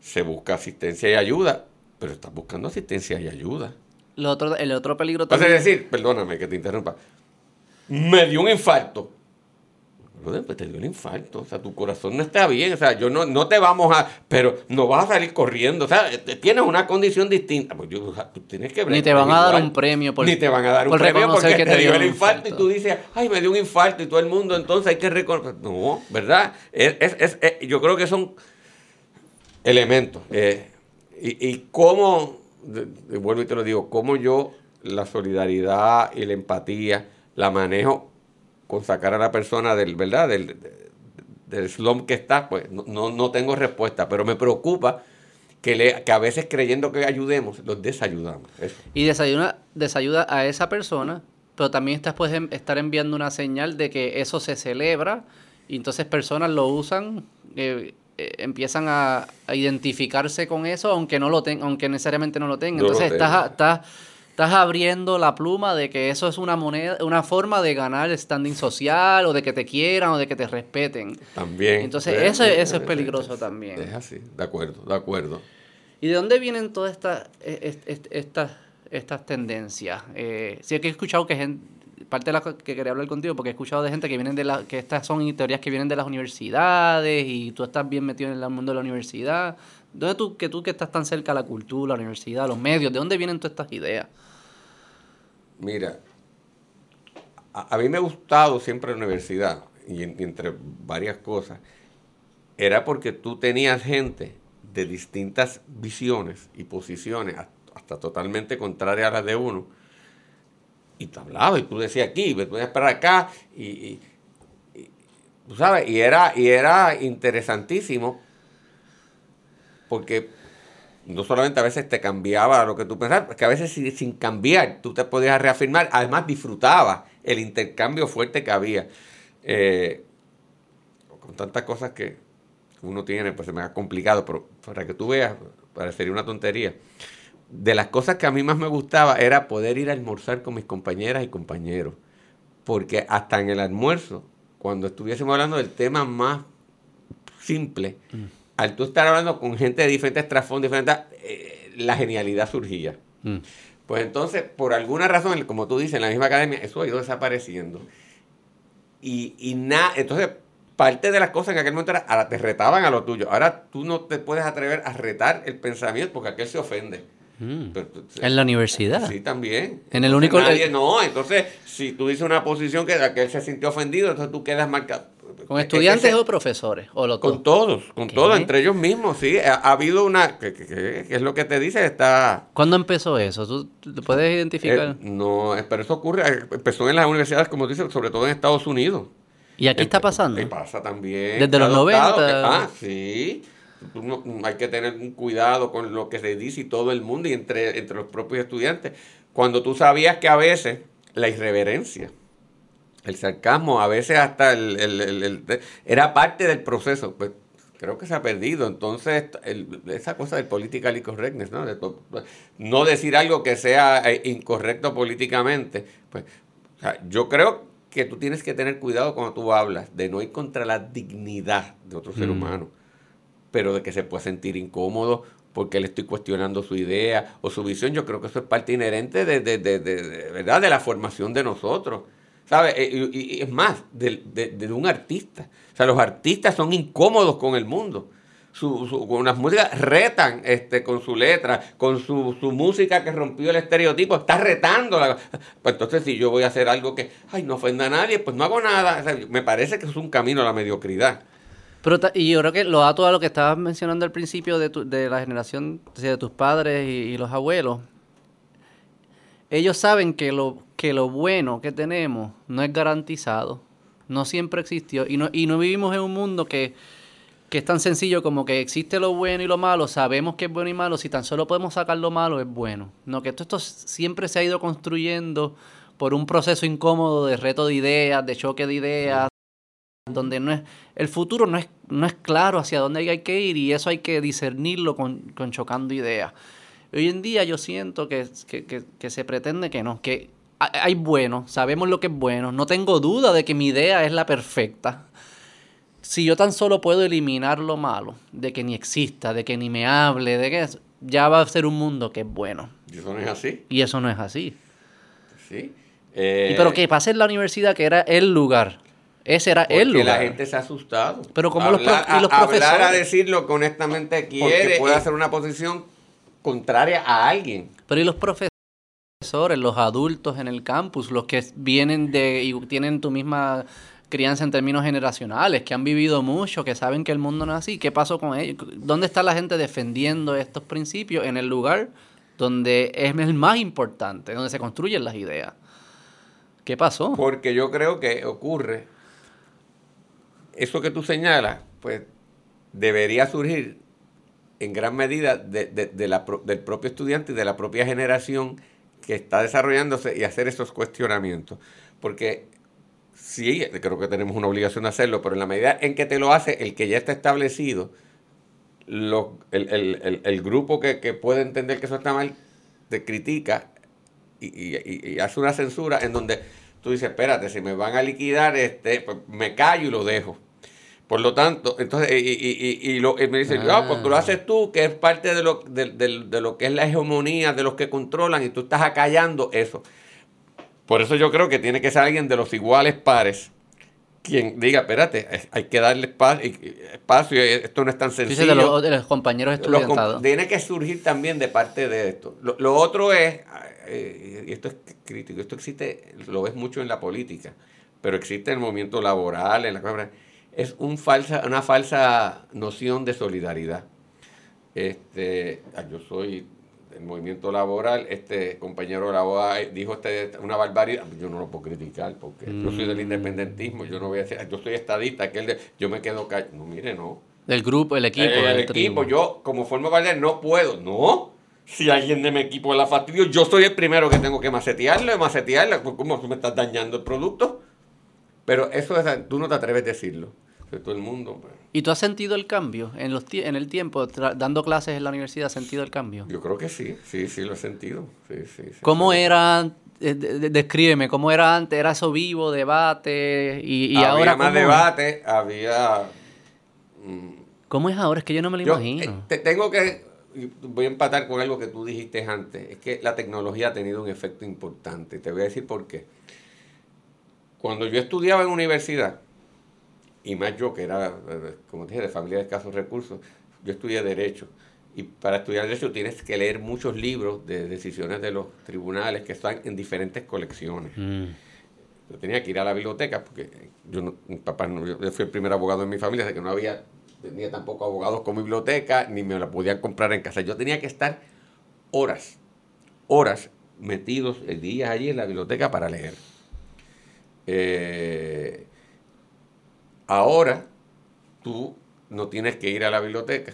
se busca asistencia y ayuda, pero estás buscando asistencia y ayuda. Lo otro, el otro peligro también... Es decir, perdóname que te interrumpa, me dio un infarto. Pues te dio un infarto, o sea, tu corazón no está bien, o sea, yo no, no te vamos a, pero no vas a salir corriendo, o sea, tienes una condición distinta, pues yo, tú tienes que Ni te van a dar un premio por Ni te van a dar un premio porque te, dio el infarto, y tú dices, ay, me dio un infarto y todo el mundo, entonces hay que reconocer, no, ¿verdad? Es, es, es, yo creo que son elementos, eh, y, y cómo, vuelvo y te lo digo, cómo yo la solidaridad y la empatía la manejo con sacar a la persona del, ¿verdad? Del, del slump que está, pues no, no tengo respuesta, pero me preocupa que, le, que a veces creyendo que ayudemos, los desayudamos. Y desayuda, desayuda a esa persona, pero también estás puedes estar enviando una señal de que eso se celebra y entonces personas lo usan, eh, eh, empiezan a, identificarse con eso, aunque no lo tengan, aunque necesariamente no lo tengan. Entonces estás, estás estás abriendo la pluma de que eso es una moneda, una forma de ganar standing social o de que te quieran o de que te respeten. También. Entonces, eso, eso es peligroso también. Es así, de acuerdo, de acuerdo. ¿Y de dónde vienen todas estas estas estas tendencias? Eh, sí, que he escuchado que gente, parte de la que quería hablar contigo, porque he escuchado de gente que vienen de la, que estas son teorías que vienen de las universidades y tú estás bien metido en el mundo de la universidad. ¿Dónde tú que tú que estás tan cerca de la cultura, la universidad, los medios, de dónde vienen todas estas ideas? Mira, a, mí me ha gustado siempre la universidad, y, entre varias cosas, era porque tú tenías gente de distintas visiones y posiciones, hasta totalmente contrarias a las de uno, y te hablaba, y tú decías aquí, me a para acá, y, tú sabes, y era, y era interesantísimo, porque no solamente a veces te cambiaba lo que tú pensabas, que a veces sin, cambiar tú te podías reafirmar, además disfrutabas el intercambio fuerte que había. Eh, con tantas cosas que uno tiene, pues se me ha complicado, pero para que tú veas, parecería una tontería. De las cosas que a mí más me gustaba era poder ir a almorzar con mis compañeras y compañeros, porque hasta en el almuerzo, cuando estuviésemos hablando del tema más simple, mm al tú estar hablando con gente de diferentes trasfondos, diferentes, eh, la genialidad surgía. Mm. Pues entonces, por alguna razón, como tú dices, en la misma academia, eso ha ido desapareciendo. Y, y nada, entonces, parte de las cosas en aquel momento era, ahora te retaban a lo tuyo. Ahora tú no te puedes atrever a retar el pensamiento porque aquel se ofende. Mm. en la universidad. Sí, también. En el único. Nadie, no, entonces, si tú dices una posición que aquel se sintió ofendido, entonces tú quedas marcado. ¿Con estudiantes o profesores? O con todos, con todos, entre ellos mismos, sí. Ha, habido una, que, es lo que te dice, está... ¿Cuándo empezó eso? ¿Tú, puedes identificar? Eh, no, pero eso ocurre, eh, empezó en las universidades, como dices, sobre todo en Estados Unidos. ¿Y aquí está pasando? Y pasa también. Desde los 90. ah, sí. hay que tener un cuidado con lo que se dice y todo el mundo y entre, entre los propios estudiantes. Cuando tú sabías que a veces la irreverencia el sarcasmo, a veces hasta el, era parte del proceso. Pues creo que se ha perdido. Entonces, esa cosa del political correctness, ¿no? no decir algo que sea eh, incorrecto políticamente. Pues, yo creo que tú tienes que tener cuidado cuando tú hablas de no ir contra la dignidad de otro ser mm. humano, pero de que se pueda sentir incómodo porque le estoy cuestionando su idea o su visión. Yo creo que eso es parte inherente de, de, de, de ¿verdad? de la formación de nosotros. ¿Sabes? Eh, y, es más, de, un artista. O sea, los artistas son incómodos con el mundo. Su, con las músicas retan este, con su letra, con su, su, música que rompió el estereotipo, está retando. Pues entonces, si yo voy a hacer algo que, ay, no ofenda a nadie, pues no hago nada. me parece que es un camino a la mediocridad. Pero, y yo creo que lo da todo a lo que estabas mencionando al principio de, tu, de la generación de tus padres y los abuelos. Ellos saben que lo, que lo bueno que tenemos no es garantizado, no siempre existió y no, y no vivimos en un mundo que, es tan sencillo como que existe lo bueno y lo malo, sabemos que es bueno y malo, si tan solo podemos sacar lo malo es bueno. No, que esto, esto siempre se ha ido construyendo por un proceso incómodo de reto de ideas, de choque de ideas, donde no es, el futuro no es, no es claro hacia dónde hay que ir y eso hay que discernirlo con, con chocando ideas. Hoy en día yo siento que, que se pretende que no, que hay bueno, sabemos lo que es bueno, no tengo duda de que mi idea es la perfecta. Si yo tan solo puedo eliminar lo malo, de que ni exista, de que ni me hable, de que ya va a ser un mundo que es bueno. ¿Y eso no es así? Y eso no es así. Sí. y pero que pase en la universidad, que era el lugar. Ese era el lugar. la gente se ha asustado. Pero como los, y los profesores. Hablar a decir lo que honestamente quiere. puede hacer una posición contraria a alguien. Pero y los profesores los adultos en el campus, los que vienen de y tienen tu misma crianza en términos generacionales, que han vivido mucho, que saben que el mundo no es así. ¿Qué pasó con ellos? ¿Dónde está la gente defendiendo estos principios en el lugar donde es el más importante, donde se construyen las ideas? ¿Qué pasó? Porque yo creo que ocurre, eso que tú señalas, pues debería surgir en gran medida de, del propio estudiante y de la propia generación que está desarrollándose y hacer esos cuestionamientos. Porque sí, creo que tenemos una obligación de hacerlo, pero en la medida en que te lo hace el que ya está establecido, el, grupo que, puede entender que eso está mal, te critica y, hace una censura en donde tú dices, espérate, si me van a liquidar, este, pues me callo y lo dejo. Por lo tanto, entonces, y, y, y, lo, me dice, ah. porque lo haces tú, que es parte de lo, de, de, lo que es la hegemonía de los que controlan, y tú estás acallando eso. Por eso yo creo que tiene que ser alguien de los iguales pares quien diga, espérate, hay que darle espacio, esto no es tan sencillo. de, los, compañeros estudiantados. tiene que surgir también de parte de esto. Lo, otro es, eh, y esto es crítico, esto existe, lo ves mucho en la política, pero existe en el movimiento laboral, en la es un falsa, una falsa noción de solidaridad. Este, ah, yo soy el movimiento laboral, este compañero de la OA dijo este, una barbaridad, yo no lo puedo criticar porque yo soy del mm. independentismo, yo no voy a decir, yo soy estadista, que él yo me quedo callado. No, mire, no. Del grupo, el equipo. el equipo, yo como forma parte no puedo, no. Si alguien de mi equipo la fastidio, yo soy el primero que tengo que macetearlo, macetearlo, ¿cómo me estás dañando el producto? Pero eso es, tú no te atreves a decirlo todo el mundo. Pues. ¿Y tú has sentido el cambio en, los en el tiempo, dando clases en la universidad, has sentido el cambio? Yo creo que sí, sí, sí, lo he sentido. ¿Cómo era, eh, descríbeme, cómo era antes? ¿Era eso vivo, debate? Y, había ahora más debate, había... Mm, ¿Cómo es ahora? Es que yo no me lo imagino. Eh, te tengo que voy a empatar con algo que tú dijiste antes, es que la tecnología ha tenido un efecto importante. Te voy a decir por qué. Cuando yo estudiaba en universidad, y más yo que era, como dije, de familia de escasos recursos, yo estudié Derecho. Y para estudiar Derecho tienes que leer muchos libros de decisiones de los tribunales que están en diferentes colecciones. Mm. Yo tenía que ir a la biblioteca porque yo, no, mi papá yo fui el primer abogado en mi familia, así que no había tenía tampoco abogados con biblioteca, ni me la podían comprar en casa. Yo tenía que estar horas, horas metidos días allí en la biblioteca para leer. Eh, Ahora tú no tienes que ir a la biblioteca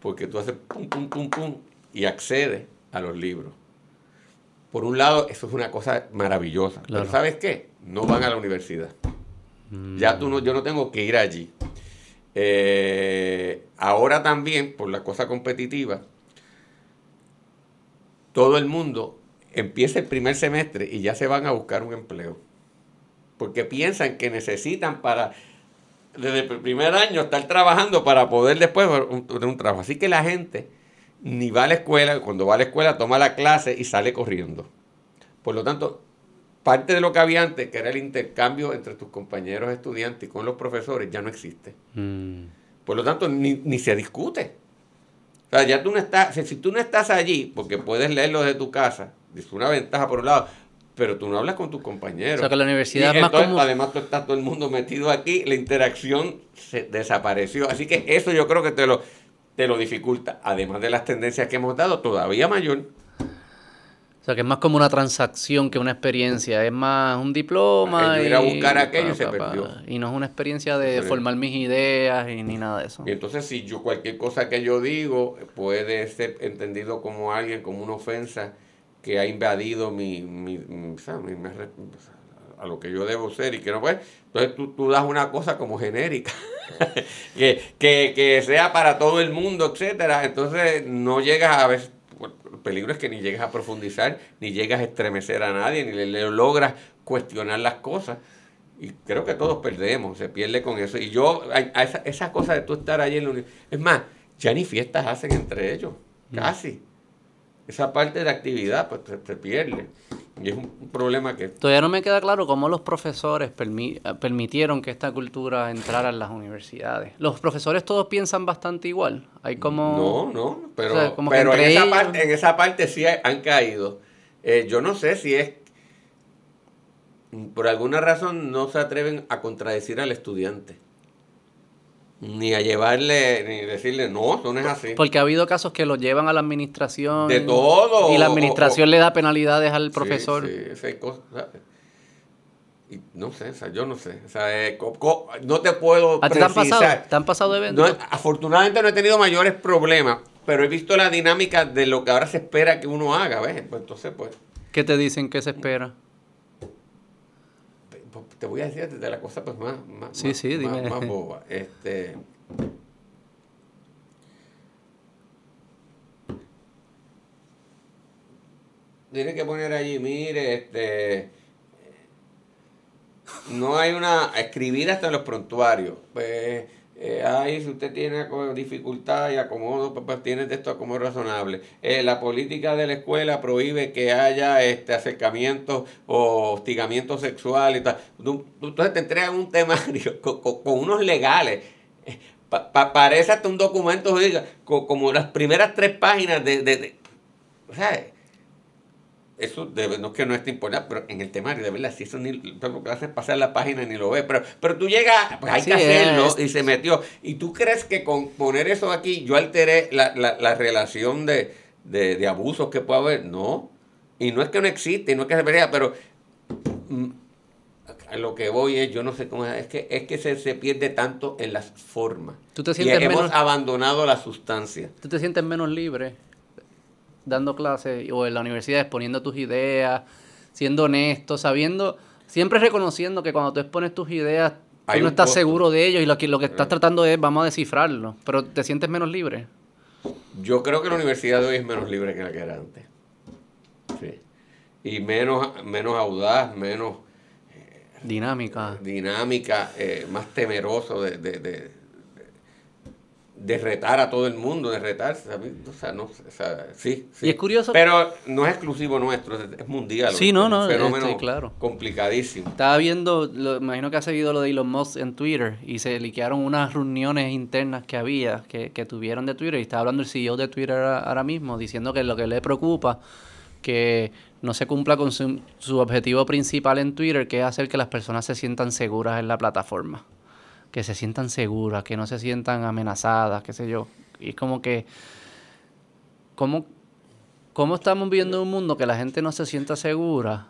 porque tú haces pum, pum, pum, pum y accedes a los libros. Por un lado, eso es una cosa maravillosa. Pero ¿sabes qué? No van a la universidad. Ya tú no, yo no tengo que ir allí. Eh, ahora también, por la cosa competitiva, todo el mundo empieza el primer semestre y ya se van a buscar un empleo. Porque piensan que necesitan para desde el primer año estar trabajando para poder después tener un, trabajo. Así que la gente ni va a la escuela, cuando va a la escuela toma la clase y sale corriendo. Por lo tanto, parte de lo que había antes, que era el intercambio entre tus compañeros estudiantes y con los profesores, ya no existe. Mm. Por lo tanto, ni, se discute. O sea, ya tú no estás, si, tú no estás allí, porque puedes leerlo desde tu casa, es una ventaja por un lado, pero tú no hablas con tus compañeros. O sea, que la universidad más Además, tú estás todo el mundo metido aquí, la interacción se desapareció. Así que eso yo creo que te lo, te lo dificulta. Además de las tendencias que hemos dado, todavía mayor. O sea, que es más como una transacción que una experiencia. Es más un diploma. y, ir a buscar aquello y se perdió. Y no es una experiencia de formar mis ideas y ni nada de eso. Y entonces, si yo cualquier cosa que yo digo puede ser entendido como alguien, como una ofensa que ha invadido mi, mi, a lo que yo debo ser y que no puede. Entonces tú, tú das una cosa como genérica, que, que, que, sea para todo el mundo, etcétera. Entonces no llegas a ver, el peligro es que ni llegas a profundizar, ni llegas a estremecer a nadie, ni le, logras cuestionar las cosas. Y creo que todos perdemos, se pierde con eso. Y yo, a esa, esa cosa de tú estar allí en la Es más, ya ni fiestas hacen entre ellos, mm. casi esa parte de actividad pues se, pierde. Y es un, problema que... Todavía no me queda claro cómo los profesores permitieron que esta cultura entrara en las universidades. Los profesores todos piensan bastante igual. Hay como... No, no, pero, pero en, esa parte, en esa parte sí han caído. Eh, yo no sé si es... Por alguna razón no se atreven a contradecir al estudiante ni a llevarle, ni decirle, no, eso no es así. Porque ha habido casos que lo llevan a la administración. De todo. Y la administración le da penalidades al profesor. Sí, sí y no sé, o sea, yo no sé. O sea, eh, no te puedo ¿A te han pasado, te han pasado eventos? afortunadamente no he tenido mayores problemas, pero he visto la dinámica de lo que ahora se espera que uno haga, ¿ves? Pues entonces, pues... ¿Qué te dicen que se espera? Te voy a decir de la cosa pues más, más, sí, sí, más, más boba. Este, tiene que poner allí, mire, este no hay una escribir hasta en los prontuarios. Pues eh, ahí si usted tiene dificultad y acomodo, pues, pues tiene texto como razonable. Eh, la política de la escuela prohíbe que haya este acercamiento o hostigamiento sexual y tal. Entonces te entregan un temario con, unos legales. Eh, parece hasta un documento como las primeras tres páginas de, de, de o sea, eso debe, no es que no esté importante, pero en el temario, de verdad, si eso ni lo que hace pasar la página ni lo ve, pero, pero tú llegas, pues hay que hacerlo y se metió. Y tú crees que con poner eso aquí yo alteré la, la, relación de, de, abusos que puede haber. No. Y no es que no existe, no es que se vea, pero mm, a lo que voy es, yo no sé cómo es, es que, es que se, se pierde tanto en las formas. ¿Tú te sientes y hemos abandonado la sustancia. ¿Tú te sientes menos libre? Dando clases o en la universidad exponiendo tus ideas, siendo honesto, sabiendo, siempre reconociendo que cuando tú expones tus ideas, tú no estás seguro de ellos y lo que, lo que estás eh. tratando es, vamos a descifrarlo, pero te sientes menos libre. Yo creo que la universidad de hoy es menos libre que la que era antes. Sí. Y menos, menos audaz, menos... dinámica. Dinámica, eh, más temeroso de, de retar a todo el mundo, de retar, o sea, no, o sea, sí, sí. Y es curioso. Pero no es exclusivo nuestro, es mundial. Sí, no, no, es un fenómeno claro. complicadísimo. Estaba viendo, lo, imagino que ha seguido lo de Elon Musk en Twitter y se liquearon unas reuniones internas que había, que, que tuvieron de Twitter y estaba hablando el CEO de Twitter ahora mismo, diciendo que lo que le preocupa que no se cumpla con su, su objetivo principal en Twitter, que es hacer que las personas se sientan seguras en la plataforma que se sientan seguras, que no se sientan amenazadas, qué sé yo. Y es como que, ¿cómo, ¿cómo estamos viendo un mundo que la gente no se sienta segura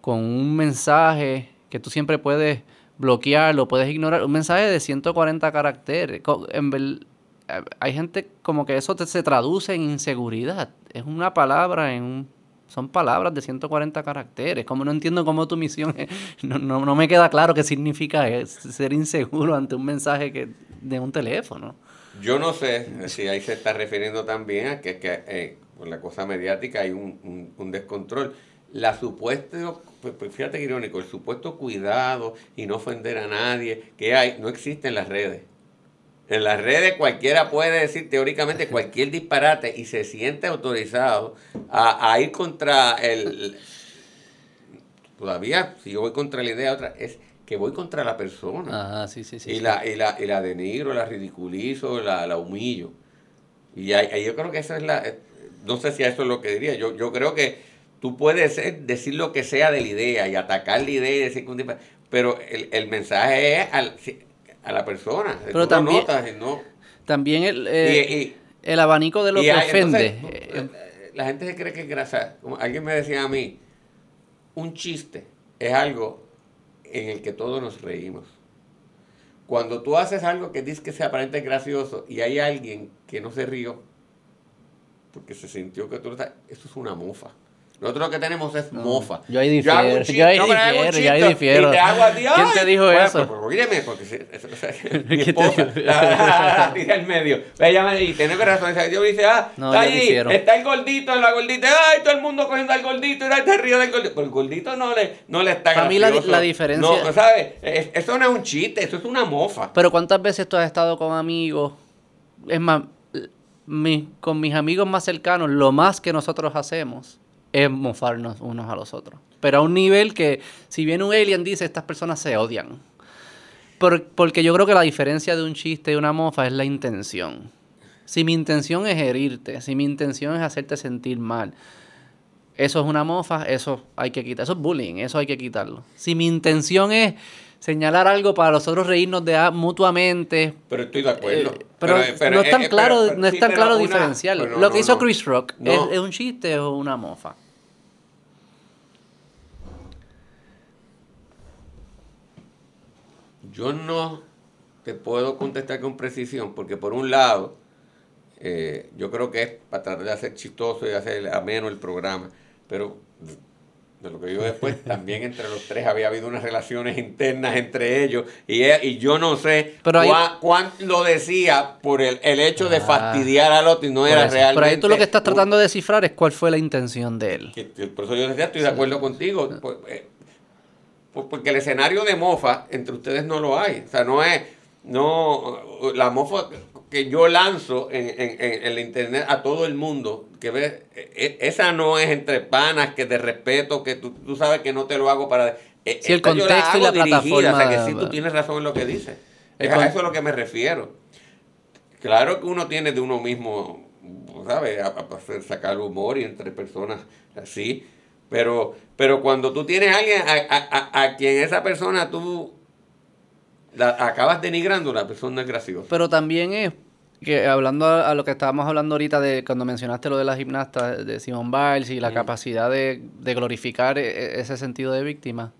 con un mensaje que tú siempre puedes bloquearlo, puedes ignorar? Un mensaje de 140 caracteres. En hay gente como que eso se traduce en inseguridad. Es una palabra en un son palabras de 140 caracteres. Como no entiendo cómo tu misión no, no, no me queda claro qué significa ser inseguro ante un mensaje que, de un teléfono. Yo no sé si ahí se está refiriendo también a que, que eh, con la cosa mediática hay un, un, descontrol. La supuesta, pues, pues fíjate que irónico, el supuesto cuidado y no ofender a nadie que hay, no existe en las redes. En las redes cualquiera puede decir teóricamente cualquier disparate y se siente autorizado a, ir contra el... Todavía, si yo voy contra la idea otra, es que voy contra la persona. Ah, sí, sí, sí. Y, La, y, la, y la denigro, la ridiculizo, la, la humillo. Y ahí, yo creo que esa es la... Eh, no sé si eso es lo que diría. Yo, yo creo que tú puedes decir lo que sea de la idea y atacar la idea y decir que un Pero el, el mensaje es... Al, a la persona. Pero también, también el, eh, el abanico de lo que ofende. Eh, la gente se cree que es grasa. Como alguien me decía a mí, un chiste es algo en el que todos nos reímos. Cuando tú haces algo que dices que sea aparente gracioso y hay alguien que no se rió porque se sintió que tú estás, eso es una mofa. Nosotros lo que tenemos es mofa. Yo ahí difiero. Yo, yo ahí difiero, yo ahí difiero. ¿Quién te dijo bueno, eso? Pues, pues, míreme, porque si, eso, o sea, mi esposa, la, tira al medio. Ella me dice, tiene razón. Yo me dice, ah, no, está ahí, está el gordito, la gordita, ay, todo el mundo cogiendo al gordito, y te río del gordito. Pero el gordito no le, no le está Para mí la, la, diferencia... No, ¿sabes? Eso no es un chiste, eso es una mofa. Pero ¿cuántas veces tú has estado con amigos? Es más, mi, con mis amigos más cercanos, lo más que nosotros hacemos es mofarnos unos a los otros. Pero a un nivel que, si viene un alien, dice, estas personas se odian. porque yo creo que la diferencia de un chiste y una mofa es la intención. Si mi intención es herirte, si mi intención es hacerte sentir mal, eso es una mofa, eso hay que quitar. Eso es bullying, eso hay que quitarlo. Si mi intención es señalar algo para nosotros reírnos de mutuamente. Pero estoy de acuerdo. Eh, pero, no es tan claro, no es tan claro diferenciarlo. Lo que hizo Chris Rock, ¿es, un chiste o una mofa? Yo no te puedo contestar con precisión, porque por un lado, eh, yo creo que es para tratar de hacer chistoso y hacer ameno el programa, pero de lo que yo después, también entre los tres había habido unas relaciones internas entre ellos y, y yo no sé cuán, lo decía por el, hecho de ah. fastidiar al otro y no era realmente... Pero ahí tú lo que estás tratando de descifrar es cuál fue la intención de él. Por eso yo decía, estoy de acuerdo contigo, pues, eh, pues, porque el escenario de mofa entre ustedes no lo hay, o sea, no es... No, la mofa que yo lanzo en, en, en, el internet a todo el mundo, que ve, e, esa no es entre panas, que te respeto, que tú, tú sabes que no te lo hago para... E, si el contexto y la plataforma... O sea, que sí tú tienes razón en lo que dices. Es a eso es lo que me refiero. Claro que uno tiene de uno mismo, ¿sabes? A, a sacar humor y entre personas así. Pero, pero cuando tú tienes a alguien a, a, a quien esa persona tú acabas denigrando la persona es graciosa. Pero también es que hablando a, lo que estábamos hablando ahorita de cuando mencionaste lo de la gimnasta de Simone Biles y la capacidad de, glorificar e, e, ese sentido de víctima.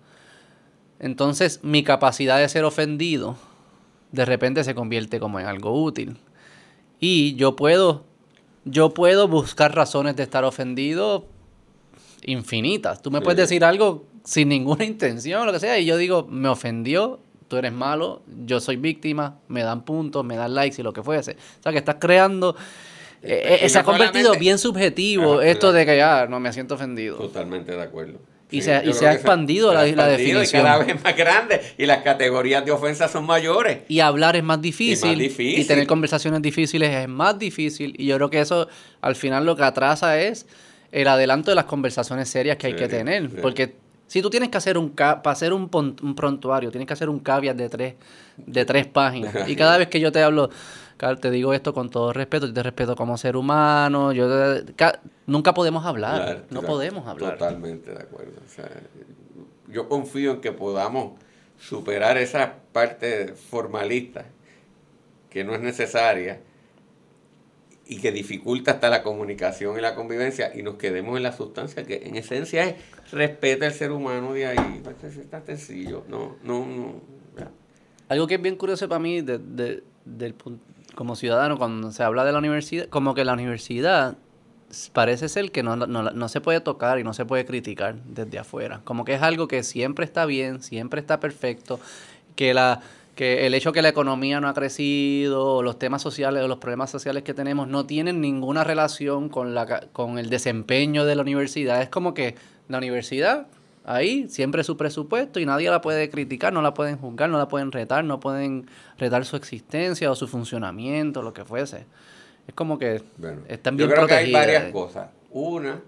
Entonces, mi capacidad de ser ofendido de repente se convierte como en algo útil. Y yo puedo yo puedo buscar razones de estar ofendido infinitas. Tú me puedes decir algo sin ninguna intención, lo que sea, y yo digo, me ofendió tú eres malo, yo soy víctima, me dan puntos, me dan likes y lo que fuese. O sea, que estás creando... Eh, eh, se ha convertido bien subjetivo esto de que ya no me siento ofendido. Totalmente de acuerdo. Y, se, y se ha expandido, la, definición. Y cada vez más grande. Y las categorías de ofensa son mayores. Y hablar es más difícil. Y, tener conversaciones difíciles es más difícil. Y yo creo que eso al final lo que atrasa es el adelanto de las conversaciones serias que hay que tener. Porque si tú tienes que hacer un, para hacer un, prontuario, tienes que hacer un caveat de tres, de tres páginas. Y cada vez que yo te hablo, te digo esto con todo respeto, yo te respeto como ser humano, yo nunca podemos hablar, no podemos hablar. Totalmente de acuerdo. yo confío en que podamos superar esa parte formalista que no es necesaria y que dificulta hasta la comunicación y la convivencia y nos quedemos en la sustancia que en esencia es respeta al ser humano de ahí. Está sencillo. No, no, no. Algo que es bien curioso para mí de, del, como ciudadano cuando se habla de la universidad, como que la universidad parece ser que no, no, no, se puede tocar y no se puede criticar desde afuera. Como que es algo que siempre está bien, siempre está perfecto, que la que el hecho que la economía no ha crecido, los temas sociales o los problemas sociales que tenemos no tienen ninguna relación con, la, con el desempeño de la universidad. Es como que la universidad, ahí, siempre su presupuesto y nadie la puede criticar, no la pueden juzgar, no la pueden retar, no pueden retar su existencia o su funcionamiento, lo que fuese. Es como que están bien Yo creo que hay varias cosas. Una,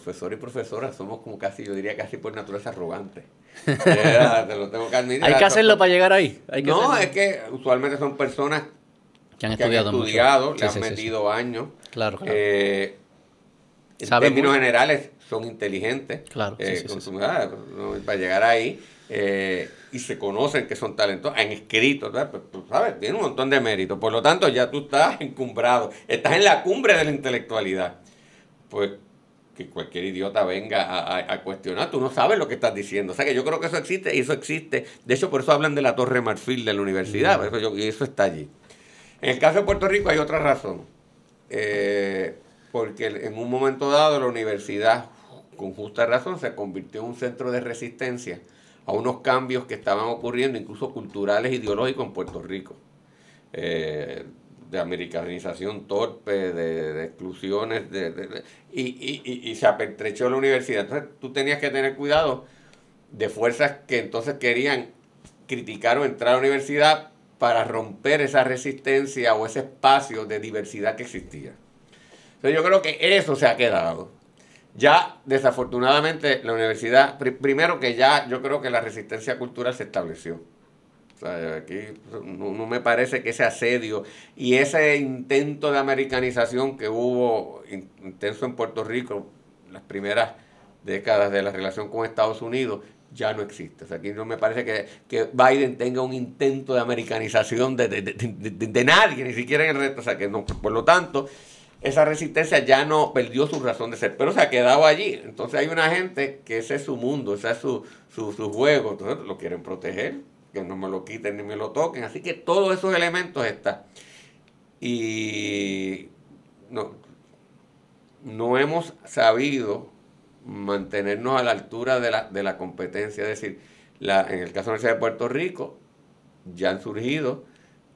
profesores y profesoras somos como casi, yo diría casi por naturaleza arrogantes. te lo tengo que admitir. Hay que hacerlo para llegar ahí. no, es que usualmente son personas que han estudiado, le han metido años. Claro, claro. Eh, en términos generales son inteligentes. Claro. Eh, para llegar ahí. Eh, y se conocen que son talentosos, han escrito, ¿sabes? Pues, pues, ¿sabes? Tiene un montón de méritos. Por lo tanto, ya tú estás encumbrado, estás en la cumbre de la intelectualidad. Pues que cualquier idiota venga a, cuestionar, tú no sabes lo que estás diciendo. O sea que yo creo que eso existe y eso existe. De hecho, por eso hablan de la Torre Marfil de la universidad, y eso está allí. En el caso de Puerto Rico hay otra razón. Eh, porque en un momento dado la universidad, con justa razón, se convirtió en un centro de resistencia a unos cambios que estaban ocurriendo, incluso culturales, ideológicos en Puerto Rico. Eh, de americanización torpe, de, exclusiones, de, y, y, y, se apertrechó la universidad. Entonces tú tenías que tener cuidado de fuerzas que entonces querían criticar o entrar a la universidad para romper esa resistencia o ese espacio de diversidad que existía. Entonces yo creo que eso se ha quedado. Ya desafortunadamente la universidad, primero que ya yo creo que la resistencia cultural se estableció aquí no, me parece que ese asedio y ese intento de americanización que hubo intenso en Puerto Rico, las primeras décadas de la relación con Estados Unidos, ya no existe. aquí no me parece que, Biden tenga un intento de americanización de, nadie, ni siquiera en el resto. O sea, que no, por lo tanto, esa resistencia ya no perdió su razón de ser, pero se ha quedado allí. Entonces hay una gente que ese es su mundo, ese es su, su, su juego, entonces lo quieren proteger que no me lo quiten ni me lo toquen. Así que todos esos elementos están. Y no, no hemos sabido mantenernos a la altura de la, de la competencia. Es decir, la, en el caso de la Universidad de Puerto Rico, ya han surgido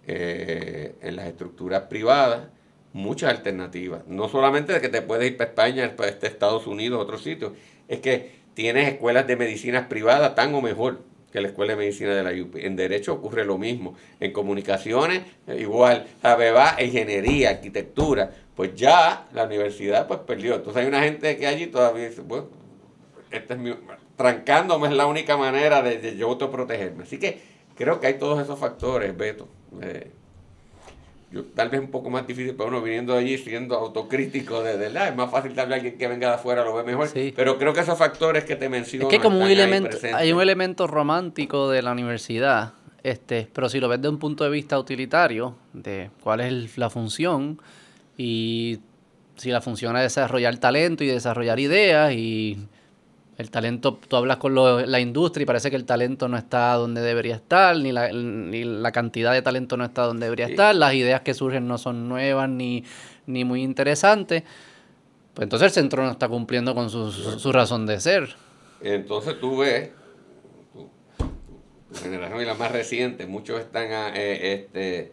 eh, en las estructuras privadas muchas alternativas. No solamente de que te puedes ir para España, para este Estados Unidos, otros sitios, es que tienes escuelas de medicinas privadas tan o mejor que la Escuela de Medicina de la UP. En Derecho ocurre lo mismo. En Comunicaciones, eh, igual. Abeba, Ingeniería, Arquitectura. Pues ya la universidad pues perdió. Entonces hay una gente que allí todavía dice, bueno, este es mi, trancándome es la única manera de, de yo autoprotegerme. Así que creo que hay todos esos factores, Beto. Eh, tal vez un poco más difícil para uno viniendo allí siendo autocrítico de, de es más fácil darle a alguien que venga de afuera lo ve mejor pero creo que esos factores que te menciono es que como un elemento hay un elemento romántico de la universidad este pero si lo ves de un punto de vista utilitario de cuál es la función y si la función es desarrollar talento y desarrollar ideas y el talento, tú hablas con la industria y parece que el talento no está donde debería estar, ni la, ni la cantidad de talento no está donde debería estar, las ideas que surgen no son nuevas ni, ni muy interesantes. Pues entonces el centro no está cumpliendo con su, su razón de ser. Entonces tú ves, tu, generación y la más reciente, muchos están eh, este,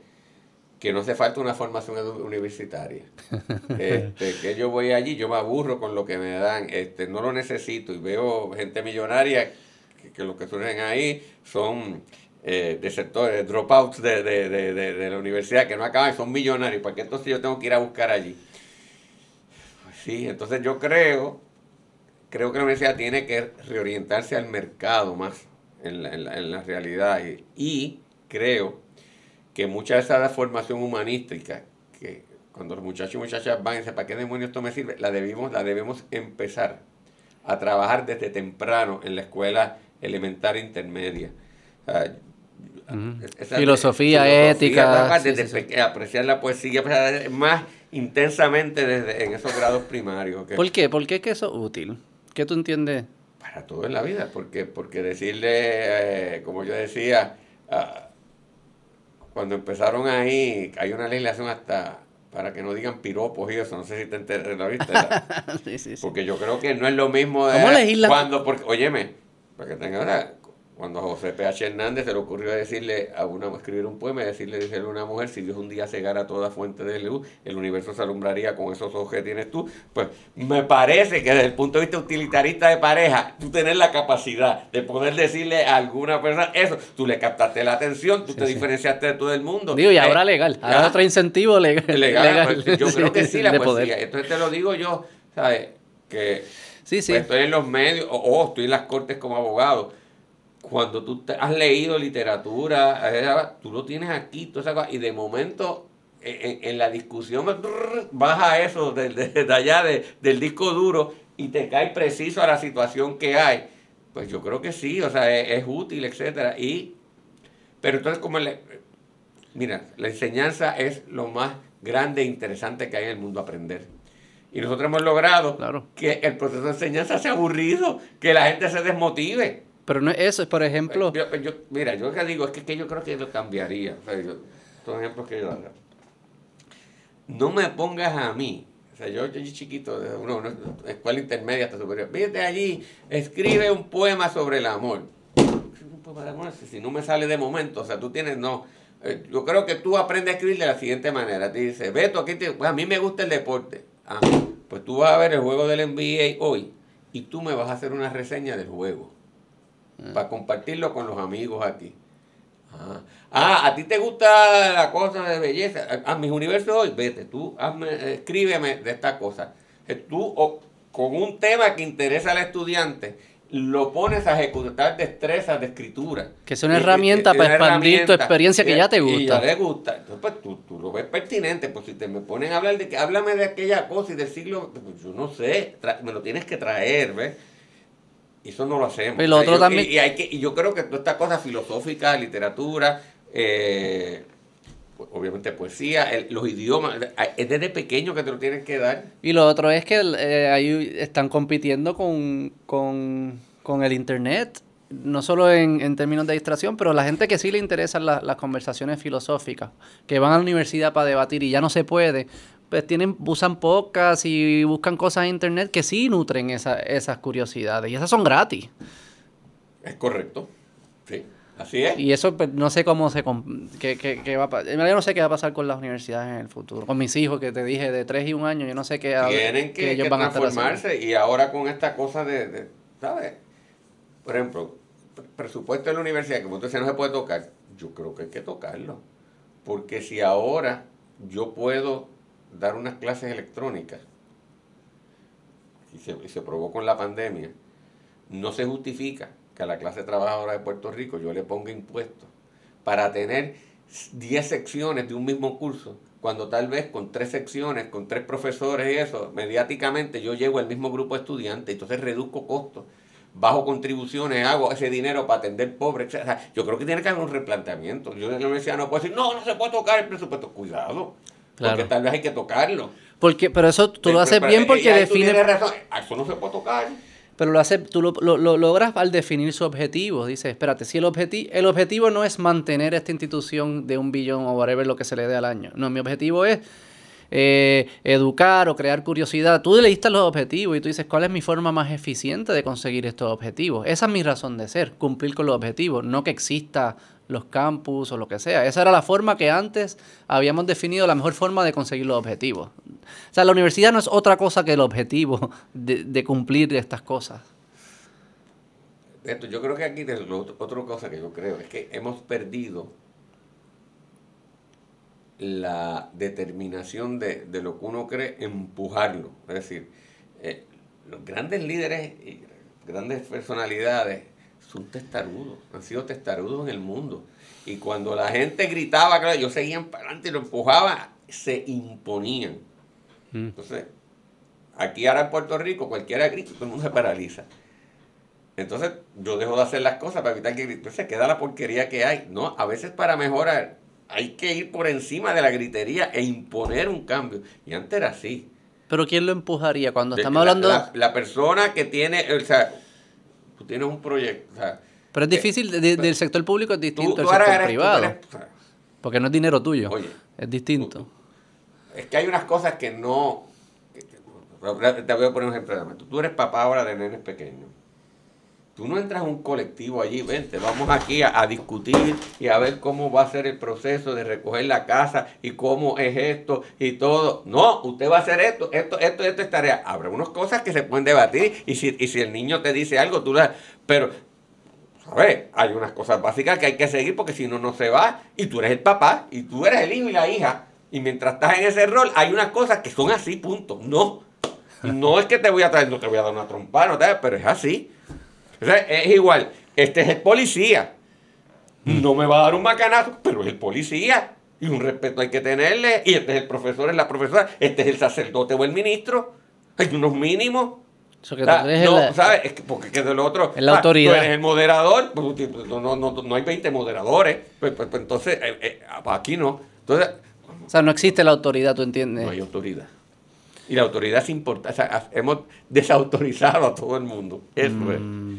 que no hace falta una formación universitaria. Este, que yo voy allí, yo me aburro con lo que me dan, este, no lo necesito y veo gente millonaria que, que lo que surgen ahí son eh, de sectores, dropouts de, de, de, de, la universidad que no acaban, son millonarios, ¿para qué entonces yo tengo que ir a buscar allí? Sí, entonces yo creo, creo que la universidad tiene que reorientarse al mercado más en la, en la, realidad y, y creo que mucha de esa formación humanística, que cuando los muchachos y muchachas van y dicen, ¿para qué demonios esto me sirve? La debemos, la debemos empezar a trabajar desde temprano en la escuela elemental intermedia. filosofía, ética. apreciar la poesía más intensamente desde en esos grados primarios. ¿Por qué? ¿Por qué es que eso es útil? ¿Qué tú entiendes? Para todo en la vida, porque, porque decirle, eh, como yo decía, cuando empezaron ahí, hay una legislación hasta para que no digan piropos y eso, no sé si te enteré, ¿la viste? sí, sí, sí. Porque yo creo que no es lo mismo de ¿Cómo cuando, porque, óyeme, para que tengan cuando a José P.H. Hernández se le ocurrió decirle a una, escribir un poema y decirle, decirle a una mujer, si Dios un día cegara toda fuente de luz, el universo se alumbraría con esos ojos que tienes tú. Pues me parece que desde el punto de vista utilitarista de pareja, tú tienes la capacidad de poder decirle a alguna persona eso, tú le captaste la atención, tú te diferenciaste de todo el mundo. Digo, y ahora eh, legal, ahora otro incentivo legal. legal, pues, yo creo que sí, la poesía. Entonces te lo digo yo, ¿sabes? Que sí, sí. Pues, estoy en los medios, o estoy en las cortes como abogado cuando tú has leído literatura, eh, tú lo tienes aquí, y de momento en, la discusión baja eso de, de, allá del disco duro y te cae preciso a la situación que hay. Pues yo creo que sí, o sea, es, útil, etcétera. Y, pero entonces, como le, mira, la enseñanza es lo más grande e interesante que hay en el mundo aprender. Y nosotros hemos logrado que el proceso de enseñanza sea aburrido, que la gente se desmotive. Pero no es eso, es por ejemplo... mira, yo que digo es que, yo creo que lo cambiaría. son ejemplos que yo. No me pongas a mí, o sea, yo, yo chiquito, de una, escuela intermedia hasta superior, vete allí, escribe un poema sobre el amor. Un poema de amor, si no me sale de momento, o sea, tú tienes, no... Eh, yo creo que tú aprendes a escribir de la siguiente manera. Te dice, Beto, aquí pues a mí me gusta el deporte. Ah, pues tú vas a ver el juego del NBA hoy y tú me vas a hacer una reseña del juego. Mm. para compartirlo con los amigos aquí. Ah. ah, a ti te gusta la cosa de belleza. A, mis universos hoy, vete, tú hazme, escríbeme de esta cosa. Eh, tú o, con un tema que interesa al estudiante, lo pones a ejecutar destrezas de escritura. Que es una herramienta para expandir tu experiencia que ya te gusta. Y ya te gusta. Entonces, pues tú, tú, lo ves pertinente. Pues si te me ponen a hablar de que háblame de aquella cosa y del siglo, pues yo no sé, me lo tienes que traer, ¿ves? Eso no lo hacemos. Y, otro yo, también... y, hay que, y yo creo que toda esta cosa filosófica, literatura, eh, obviamente poesía, los idiomas, es desde pequeño que te lo tienes que dar. Y lo otro es que eh, ahí están compitiendo con, con, con el Internet no solo en, en, términos de distracción, pero la gente que sí le interesan las conversaciones filosóficas, que van a la universidad para debatir y ya no se puede, pues tienen, usan podcasts y buscan cosas en internet que sí nutren esas curiosidades. Y esas son gratis. Es correcto. Sí. Así es. Y eso pues, no sé cómo se... Qué, qué, va a, yo no sé qué va a pasar con las universidades en el futuro. Con mis hijos, que te dije, de tres y un año, yo no sé qué... Tienen que, ellos van transformarse. y ahora con esta cosa de, ¿sabes? Por ejemplo, presupuesto de la universidad, que usted no se puede tocar, yo creo que hay que tocarlo. Porque si ahora yo puedo dar unas clases electrónicas, y se, y se probó con la pandemia, no se justifica que a la clase trabajadora de Puerto Rico yo le ponga impuestos para tener 10 secciones de un mismo curso, cuando tal vez con tres secciones, con tres profesores y eso, mediáticamente yo llego al mismo grupo de estudiantes, entonces reduzco costos, bajo contribuciones, hago ese dinero para atender pobres, yo creo que tiene que haber un replanteamiento. Yo en la universidad no puedo decir, no, no se puede tocar el presupuesto, cuidado, porque tal vez hay que tocarlo. Porque, pero eso tú lo haces bien porque define... Eso no se puede tocar pero lo, hace, tú lo, lo, logras al definir su objetivo. Dice, espérate, si el, objetivo el objetivo no es mantener esta institución de un billón o whatever lo que se le dé al año. No, mi objetivo es eh, educar o crear curiosidad. Tú leíste los objetivos y tú dices, ¿cuál es mi forma más eficiente de conseguir estos objetivos? Esa es mi razón de ser, cumplir con los objetivos, no que exista los campus o lo que sea. Esa era la forma que antes habíamos definido la mejor forma de conseguir los objetivos. O sea, la universidad no es otra cosa que el objetivo de, cumplir estas cosas. Yo creo que aquí, otra cosa que yo creo, es que hemos perdido la determinación de, lo que uno cree, empujarlo. Es decir, eh, los grandes líderes y grandes personalidades son testarudos, han sido testarudos en el mundo. Y cuando la gente gritaba, claro, ellos seguían para adelante y lo empujaban, se imponían. Mm. Entonces, aquí ahora en Puerto Rico, cualquiera grita, todo el mundo se paraliza. Entonces, yo dejo de hacer las cosas para evitar que grite. Entonces, queda la porquería que hay. No, a veces para mejorar hay que ir por encima de la gritería e imponer un cambio. Y antes era así. Pero ¿quién lo empujaría cuando estamos hablando la, la, persona que tiene, o sea, tú tienes un proyecto. pero es difícil, del sector público es distinto del sector privado. porque no es dinero tuyo. Oye, es distinto. es que hay unas cosas que no. te voy a poner un ejemplo. Tú eres papá ahora de nenes pequeños. Tú no entras a un colectivo allí, vente, vamos aquí a, discutir y a ver cómo va a ser el proceso de recoger la casa y cómo es esto y todo. No, usted va a hacer esto, esto, esto, esto es tarea. Habrá unas cosas que se pueden debatir y si, y si el niño te dice algo, tú la... Pero, ¿sabes? Hay unas cosas básicas que hay que seguir porque si no, no se va. Y tú eres el papá y tú eres el hijo y la hija. Y mientras estás en ese rol, hay unas cosas que son así, punto. No. No es que te voy a traer, no te voy a dar una trompa, no te, pero es así es igual, este es el policía. No me va a dar un macanazo, pero es el policía. Y un respeto hay que tenerle. Y este es el profesor, es la profesora. Este es el sacerdote o el ministro. Hay unos mínimos. Eso que no, ¿sabes? Es que, porque que del otro. Es la autoridad. Tú eres el moderador. Pues, no, no, no, no hay 20 moderadores. Pues, pues, pues entonces, eh, eh, aquí no. Entonces. O sea, no existe la autoridad, ¿tú entiendes? No hay autoridad. Y la autoridad es importante. O sea, hemos desautorizado a todo el mundo. Eso es. Mm.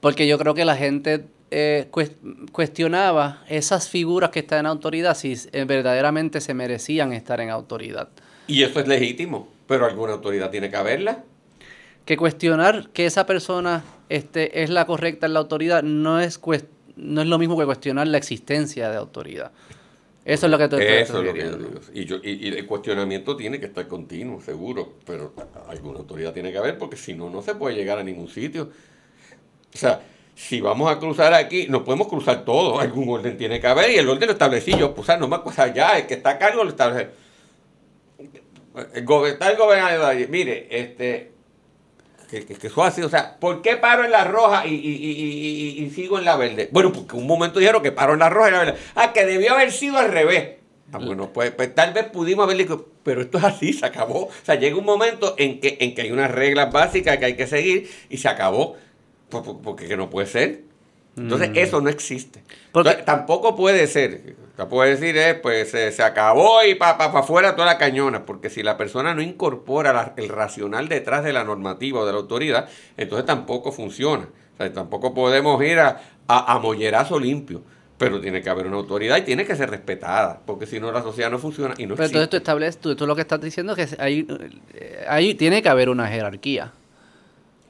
Porque yo creo que la gente eh, cuestionaba esas figuras que están en autoridad si eh, verdaderamente se merecían estar en autoridad. Y eso es legítimo, pero alguna autoridad tiene que haberla. Que cuestionar que esa persona este, es la correcta en la autoridad no es, no es lo mismo que cuestionar la existencia de autoridad. Eso es lo que tú Eso es lo que yo digo. Y, yo, y, el cuestionamiento tiene que estar continuo, seguro, pero alguna autoridad tiene que haber porque si no, no se puede llegar a ningún sitio. O sea, si vamos a cruzar aquí, no podemos cruzar todo, algún orden tiene que haber y el orden lo establecí yo, pues no más cosas ya, el que está a cargo lo establece. El está el gobernador mire, este, que, que, eso así, o sea, ¿por qué paro en la roja y, y, y, sigo en la verde? Bueno, porque un momento dijeron que paro en la roja y la verde. Ah, que debió haber sido al revés. Ah, bueno, pues, pues, tal vez pudimos haber dicho, pero esto es así, se acabó. O sea, llega un momento en que, en que hay unas reglas básicas que hay que seguir y se acabó. Porque que no puede ser. Entonces, mm. eso no existe. Porque, tampoco puede ser. Se puede decir, eh, pues se, acabó y para pa, pa afuera toda la cañona. Porque si la persona no incorpora el racional detrás de la normativa o de la autoridad, entonces tampoco funciona. O sea, tampoco podemos ir a, a, mollerazo limpio. pero tiene que haber una autoridad y tiene que ser respetada, porque si no la sociedad no funciona y no Pero entonces tú estableces, tú, lo que estás diciendo es que hay, hay, tiene que haber una jerarquía.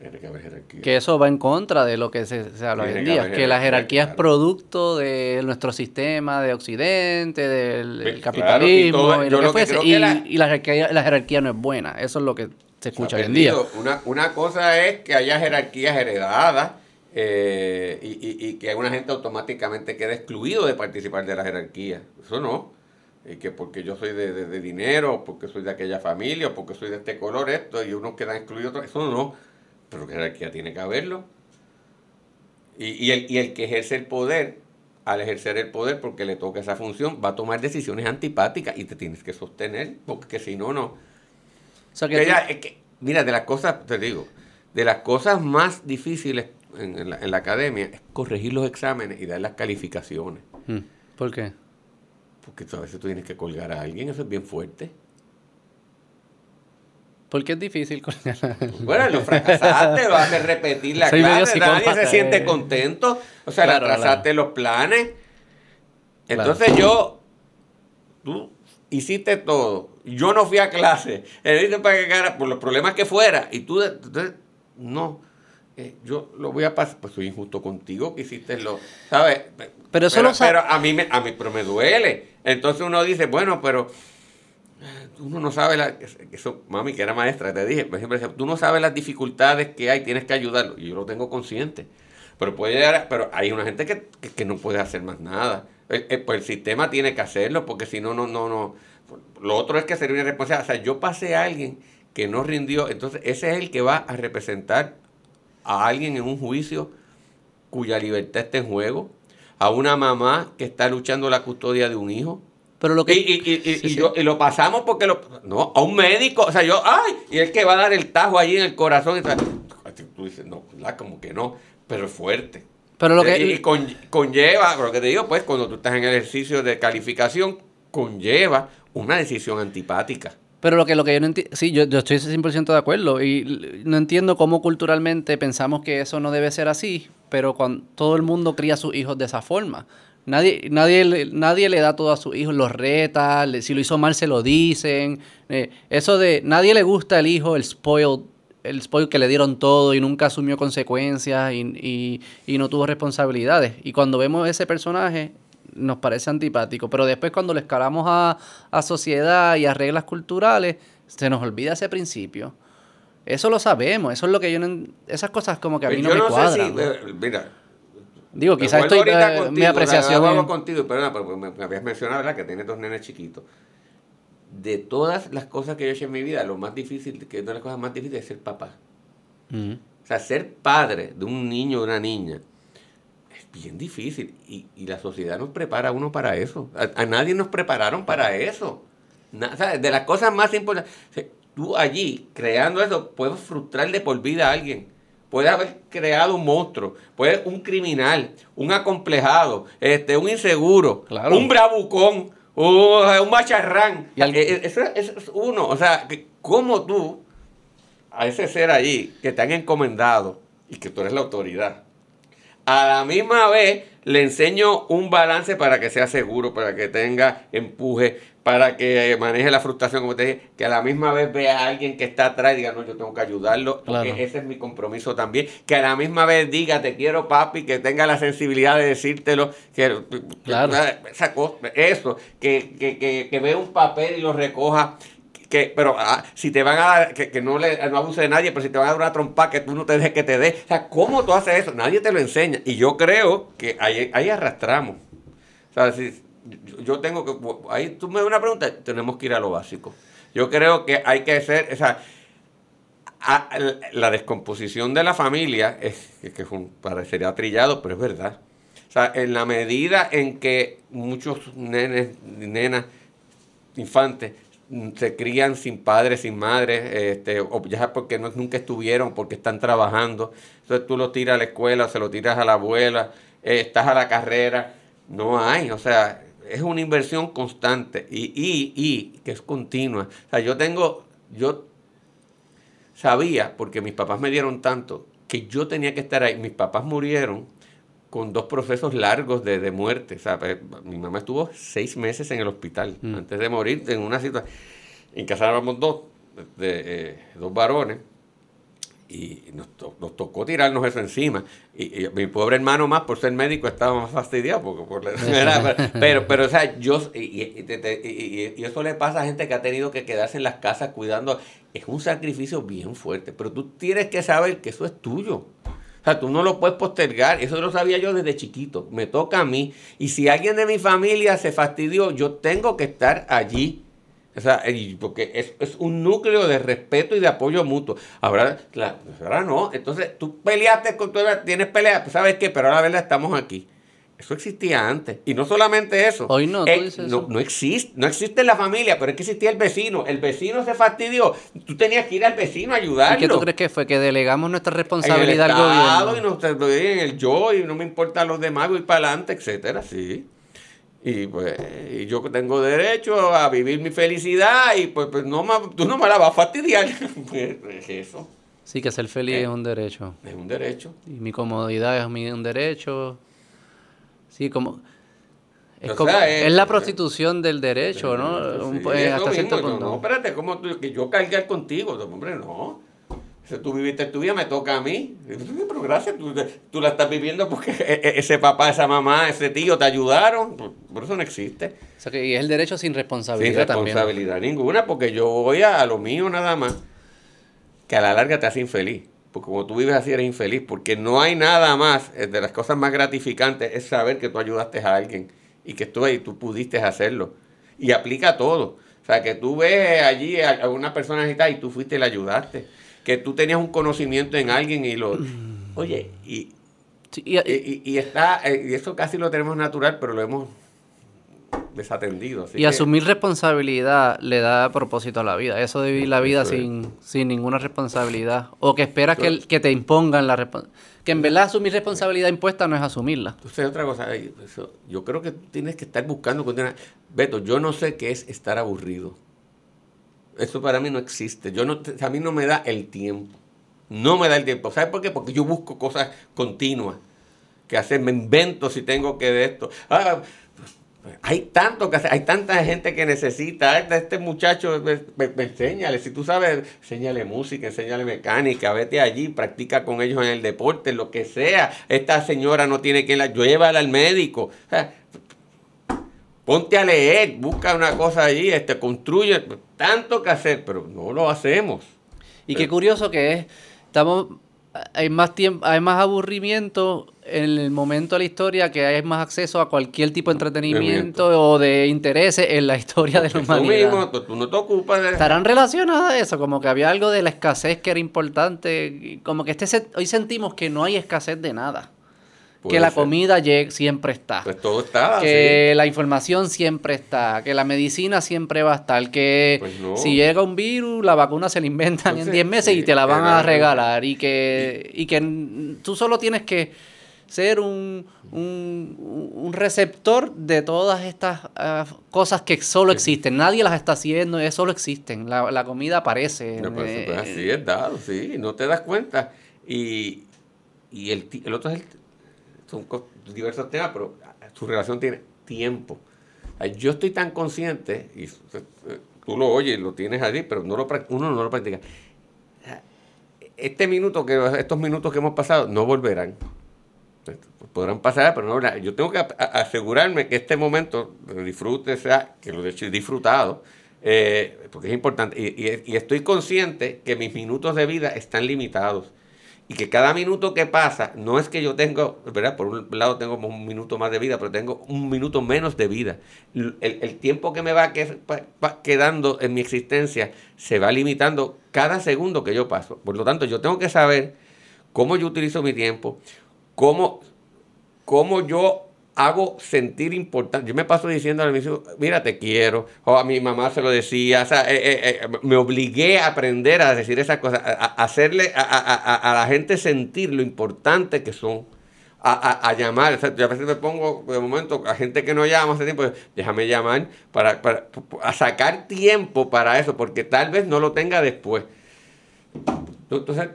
Tiene que haber jerarquía. Que eso va en contra de lo que se, habla hoy en día, que, la jerarquía es producto de nuestro sistema de Occidente, del pues, capitalismo y, lo que y, la, jerarquía, no es buena, eso es lo que se escucha hoy en día. Una, una cosa es que haya jerarquías heredadas eh, y, y, que una gente automáticamente queda excluido de participar de la jerarquía. Eso no. Y que porque yo soy de, de, dinero, porque soy de aquella familia, o porque soy de este color, esto, y unos quedan excluidos, eso no. Pero que jerarquía tiene que haberlo. Y, y, el, y el que ejerce el poder, al ejercer el poder, porque le toca esa función, va a tomar decisiones antipáticas y te tienes que sostener, porque si no, no. mira, de las cosas, te digo, de las cosas más difíciles en, la, academia es corregir los exámenes y dar las calificaciones. Hmm. ¿Por qué? Porque a veces tú tienes que colgar a alguien, eso es bien fuerte. ¿Por qué es difícil alguien? Bueno, lo fracasaste, lo haces repetir la clase, nadie se siente contento. O sea, claro, atrasaste los planes. Entonces yo, tú hiciste todo. Yo no fui a clase. Él para que por los problemas que fuera. Y tú, entonces, no. Eh, yo lo voy a pasar, pues soy injusto contigo que hiciste lo, ¿sabes? Pero eso pero, pero a mí me, a mí, pero me duele. Entonces uno dice, bueno, pero no eso, mami que era maestra, te dije, tú no sabes las dificultades que hay, tienes que ayudarlo. Y yo lo tengo consciente. Pero puede llegar, pero hay una gente que, no puede hacer más nada. El, pues el sistema tiene que hacerlo, porque si no, no, no, no. Lo otro es que sería una responsabilidad. O sea, yo pasé a alguien que no rindió, entonces ese es el que va a representar a alguien en un juicio cuya libertad está en juego, a una mamá que está luchando la custodia de un hijo. Pero lo que... Y, lo pasamos porque lo... No, a un médico, o sea, yo, ay, y el que va a dar el tajo allí en el corazón. Y tú dices, no, como que no, pero es fuerte. Pero lo que... Y conlleva, lo que te digo, pues, cuando tú estás en el ejercicio de calificación, conlleva una decisión antipática. Pero lo que, lo que yo no entiendo, sí, yo, yo estoy 100% de acuerdo y no entiendo cómo culturalmente pensamos que eso no debe ser así, pero cuando todo el mundo cría a sus hijos de esa forma. Nadie, nadie, nadie le da todo a sus hijos, los reta, si lo hizo mal se lo dicen. Eh, eso de, nadie le gusta el hijo, el spoiled, el spoil que le dieron todo y nunca asumió consecuencias y, y, y no tuvo responsabilidades. Y cuando vemos ese personaje, nos parece antipático, pero después cuando le escalamos a, sociedad y a reglas culturales, se nos olvida ese principio. Eso lo sabemos, eso es lo que yo no... Esas cosas como que a mí no, me cuadran. Eh, mira, Digo, quizás estoy... Eh, mi apreciación... contigo, perdona, pero me, habías mencionado, ¿verdad? Que tienes dos nenes chiquitos. De todas las cosas que yo he hecho en mi vida, lo más difícil, que una de las cosas más difíciles es ser papá. O sea, ser padre de un niño o una niña bien difícil y, y, la sociedad nos prepara a uno para eso. A, nadie nos prepararon para eso. de las cosas más importantes, tú allí, creando eso, puedes frustrar de por vida a alguien. Puedes haber creado un monstruo, puede un criminal, un acomplejado, este, un inseguro, un bravucón, un, macharrán. ¿Y e, eso, es uno. O sea, ¿cómo tú, a ese ser allí que te han encomendado y que tú eres la autoridad, a la misma vez le enseño un balance para que sea seguro, para que tenga empuje, para que maneje la frustración, como te dije, que a la misma vez vea a alguien que está atrás y diga, no, yo tengo que ayudarlo, porque ese es mi compromiso también. Que a la misma vez diga, te quiero papi, que tenga la sensibilidad de decírtelo, que, claro. esa cosa, eso, que, que, que, que vea un papel y lo recoja que, pero ah, si te van a dar, que, no, le, no abuse de nadie, pero si te van a dar una trompa que tú no te dejes que te dé. O sea, ¿cómo tú haces eso? Nadie te lo enseña. Y yo creo que ahí, ahí arrastramos. O sea, si yo tengo que, ahí tú me das una pregunta, tenemos que ir a lo básico. Yo creo que hay que hacer, o sea, la descomposición de la familia, es, que parecería trillado, pero es verdad. O sea, en la medida en que muchos nenes, nenas, infantes se crían sin padres, sin madres, este, o ya porque no, nunca estuvieron, porque están trabajando. Entonces tú lo tiras a la escuela, se lo tiras a la abuela, eh, estás a la carrera. No hay, o sea, es una inversión constante y, y, y que es continua. O sea, yo tengo, yo sabía, porque mis papás me dieron tanto, que yo tenía que estar ahí. Mis papás murieron con dos procesos largos de, de muerte. O sea, pues, mi mamá estuvo seis meses en el hospital Mm. antes de morir en una situación. En casa éramos dos, de, eh, dos varones, y nos, to- nos tocó tirarnos eso encima. Y, y mi pobre hermano más, por ser médico, estaba más fastidiado. Porque, por la- pero, pero, o sea, yo, y- y eso le pasa a gente que ha tenido que quedarse en las casas cuidando. Es un sacrificio bien fuerte, pero tú tienes que saber que eso es tuyo. O sea, tú no lo puedes postergar. Eso lo sabía yo desde chiquito. Me toca a mí. Y si alguien de mi familia se fastidió, yo tengo que estar allí. O sea, porque es, es un núcleo de respeto y de apoyo mutuo. Ahora, la- ahora no. Entonces, tú peleaste con tu tienes pelea, pues, ¿sabes qué? Pero ahora la verdad estamos aquí. Eso existía antes. Y no solamente eso. Hoy no, tú Eh, no, eso. no existe, no existe en la familia, pero es que existía el vecino. El vecino se fastidió. Tú tenías que ir al vecino a ayudarlo. ¿Y qué tú crees que fue? Que delegamos nuestra En el responsabilidad al Estado, gobierno. y nos en el yo y no me importa los demás, voy para adelante, etcétera, sí. Y pues y yo tengo derecho a vivir mi felicidad y pues, pues no me- tú no me la vas a fastidiar. Pues, es eso, Sí, que ser feliz Eh. es un derecho. es un derecho. Y mi comodidad es mi- un derecho. Sí, como... Es, O como- sea, es- es la prostitución del derecho, ¿no? Sí, Un- pues, eso hasta cierto punto. No, espérate, ¿cómo tú, que yo cargar contigo? Hombre, no. Si tú viviste tu vida, me toca a mí. Pero gracias, tú, tú la estás viviendo porque e- e- ese papá, esa mamá, ese tío te ayudaron. Por, por eso no existe. O sea, que y es el derecho sin Sin responsabilidad también. responsabilidad ninguna, porque yo voy a, a lo mío nada más, que a la larga te hace infeliz. Porque como tú vives así, eres infeliz. Porque no hay nada más, eh, de las cosas más gratificantes, es saber que tú ayudaste a alguien y que tú, y tú pudiste hacerlo. Y aplica todo. O sea, que tú ves allí a, a una persona y tú fuiste y le ayudaste. Que tú tenías un conocimiento en alguien y lo... Oye, y, Sí, y- y, está, eh, y eso casi lo tenemos natural, pero lo hemos desatendido. así Y que- asumir responsabilidad le da propósito a la vida. Eso de vivir la vida sin, sin ninguna responsabilidad. O que esperas que, el- que te impongan la responsabilidad. Que en verdad asumir responsabilidad impuesta no es asumirla. Entonces, otra cosa, yo creo que tienes que estar buscando. Beto, yo no sé qué es estar aburrido. Eso para mí no existe. Yo no, a mí no me da el tiempo. No me da el tiempo. ¿Sabes por qué? Porque yo busco cosas continuas que hacer. Me invento si tengo que de esto. Ah, hay tanto que hay tanta gente que necesita. Este, este muchacho, enséñale. Si tú sabes, enséñale música, enséñale mecánica, vete allí, practica con ellos en el deporte, lo que sea. Esta señora no tiene quien la llévala al médico. O sea, ponte a leer, busca una cosa allí, este, construye. Tanto que hacer, pero no lo hacemos. Y qué curioso que es, estamos, hay más tiempo, hay más aburrimiento en el momento de la historia que hay más acceso a cualquier tipo de entretenimiento o de intereses en la historia de la Tú humanidad. mismo, tú, tú no te ocupas de... ¿Estarán relacionadas a eso? Como que había algo de la escasez que era importante. Como que este hoy sentimos que no hay escasez de nada. Puede que la ser. comida siempre está. Pues todo está que la información siempre está, que la medicina siempre va a estar, que Pues no. si llega un virus, la vacuna se la inventan en Entonces, 10 meses y te la van a regalar y que, y que tú solo tienes que ser un, un, un receptor de todas estas ah, cosas que solo existen. Nadie las está haciendo, eh, solo existen. La, la comida aparece. No, pues, eh, pues, así es dado, sí, no te das cuenta. Y, y el, el otro es el, son diversos temas, pero su relación tiene tiempo. Ay, Yo estoy tan consciente, y eh, tú lo oyes, lo tienes allí, pero no lo, uno no lo practica. Este minuto, que estos minutos que hemos pasado, no volverán. Podrán pasar, pero no volverán. Yo tengo que asegurarme que este momento disfrute sea, que lo he disfrutado, eh, porque es importante. Y, y- y estoy consciente que mis minutos de vida están limitados. Y que cada minuto que pasa, no es que yo tengo, ¿verdad? Por un lado tengo un minuto más de vida, pero tengo un minuto menos de vida. El, el tiempo que me va, pa- quedando en mi existencia se va limitando cada segundo que yo paso. Por lo tanto, yo tengo que saber cómo yo utilizo mi tiempo, cómo, cómo yo hago sentir importante. Yo me paso diciendo a mis hijos, mira, te quiero. O a mi mamá se lo decía. O sea, eh, eh, eh, me obligué a aprender a decir esas cosas, a, hacerle a, a- a- la gente sentir lo importante que son. A llamar, o sea, yo a veces me pongo de momento a gente que no llama hace tiempo, déjame llamar para, para a sacar tiempo para eso, porque tal vez no lo tenga después. Entonces,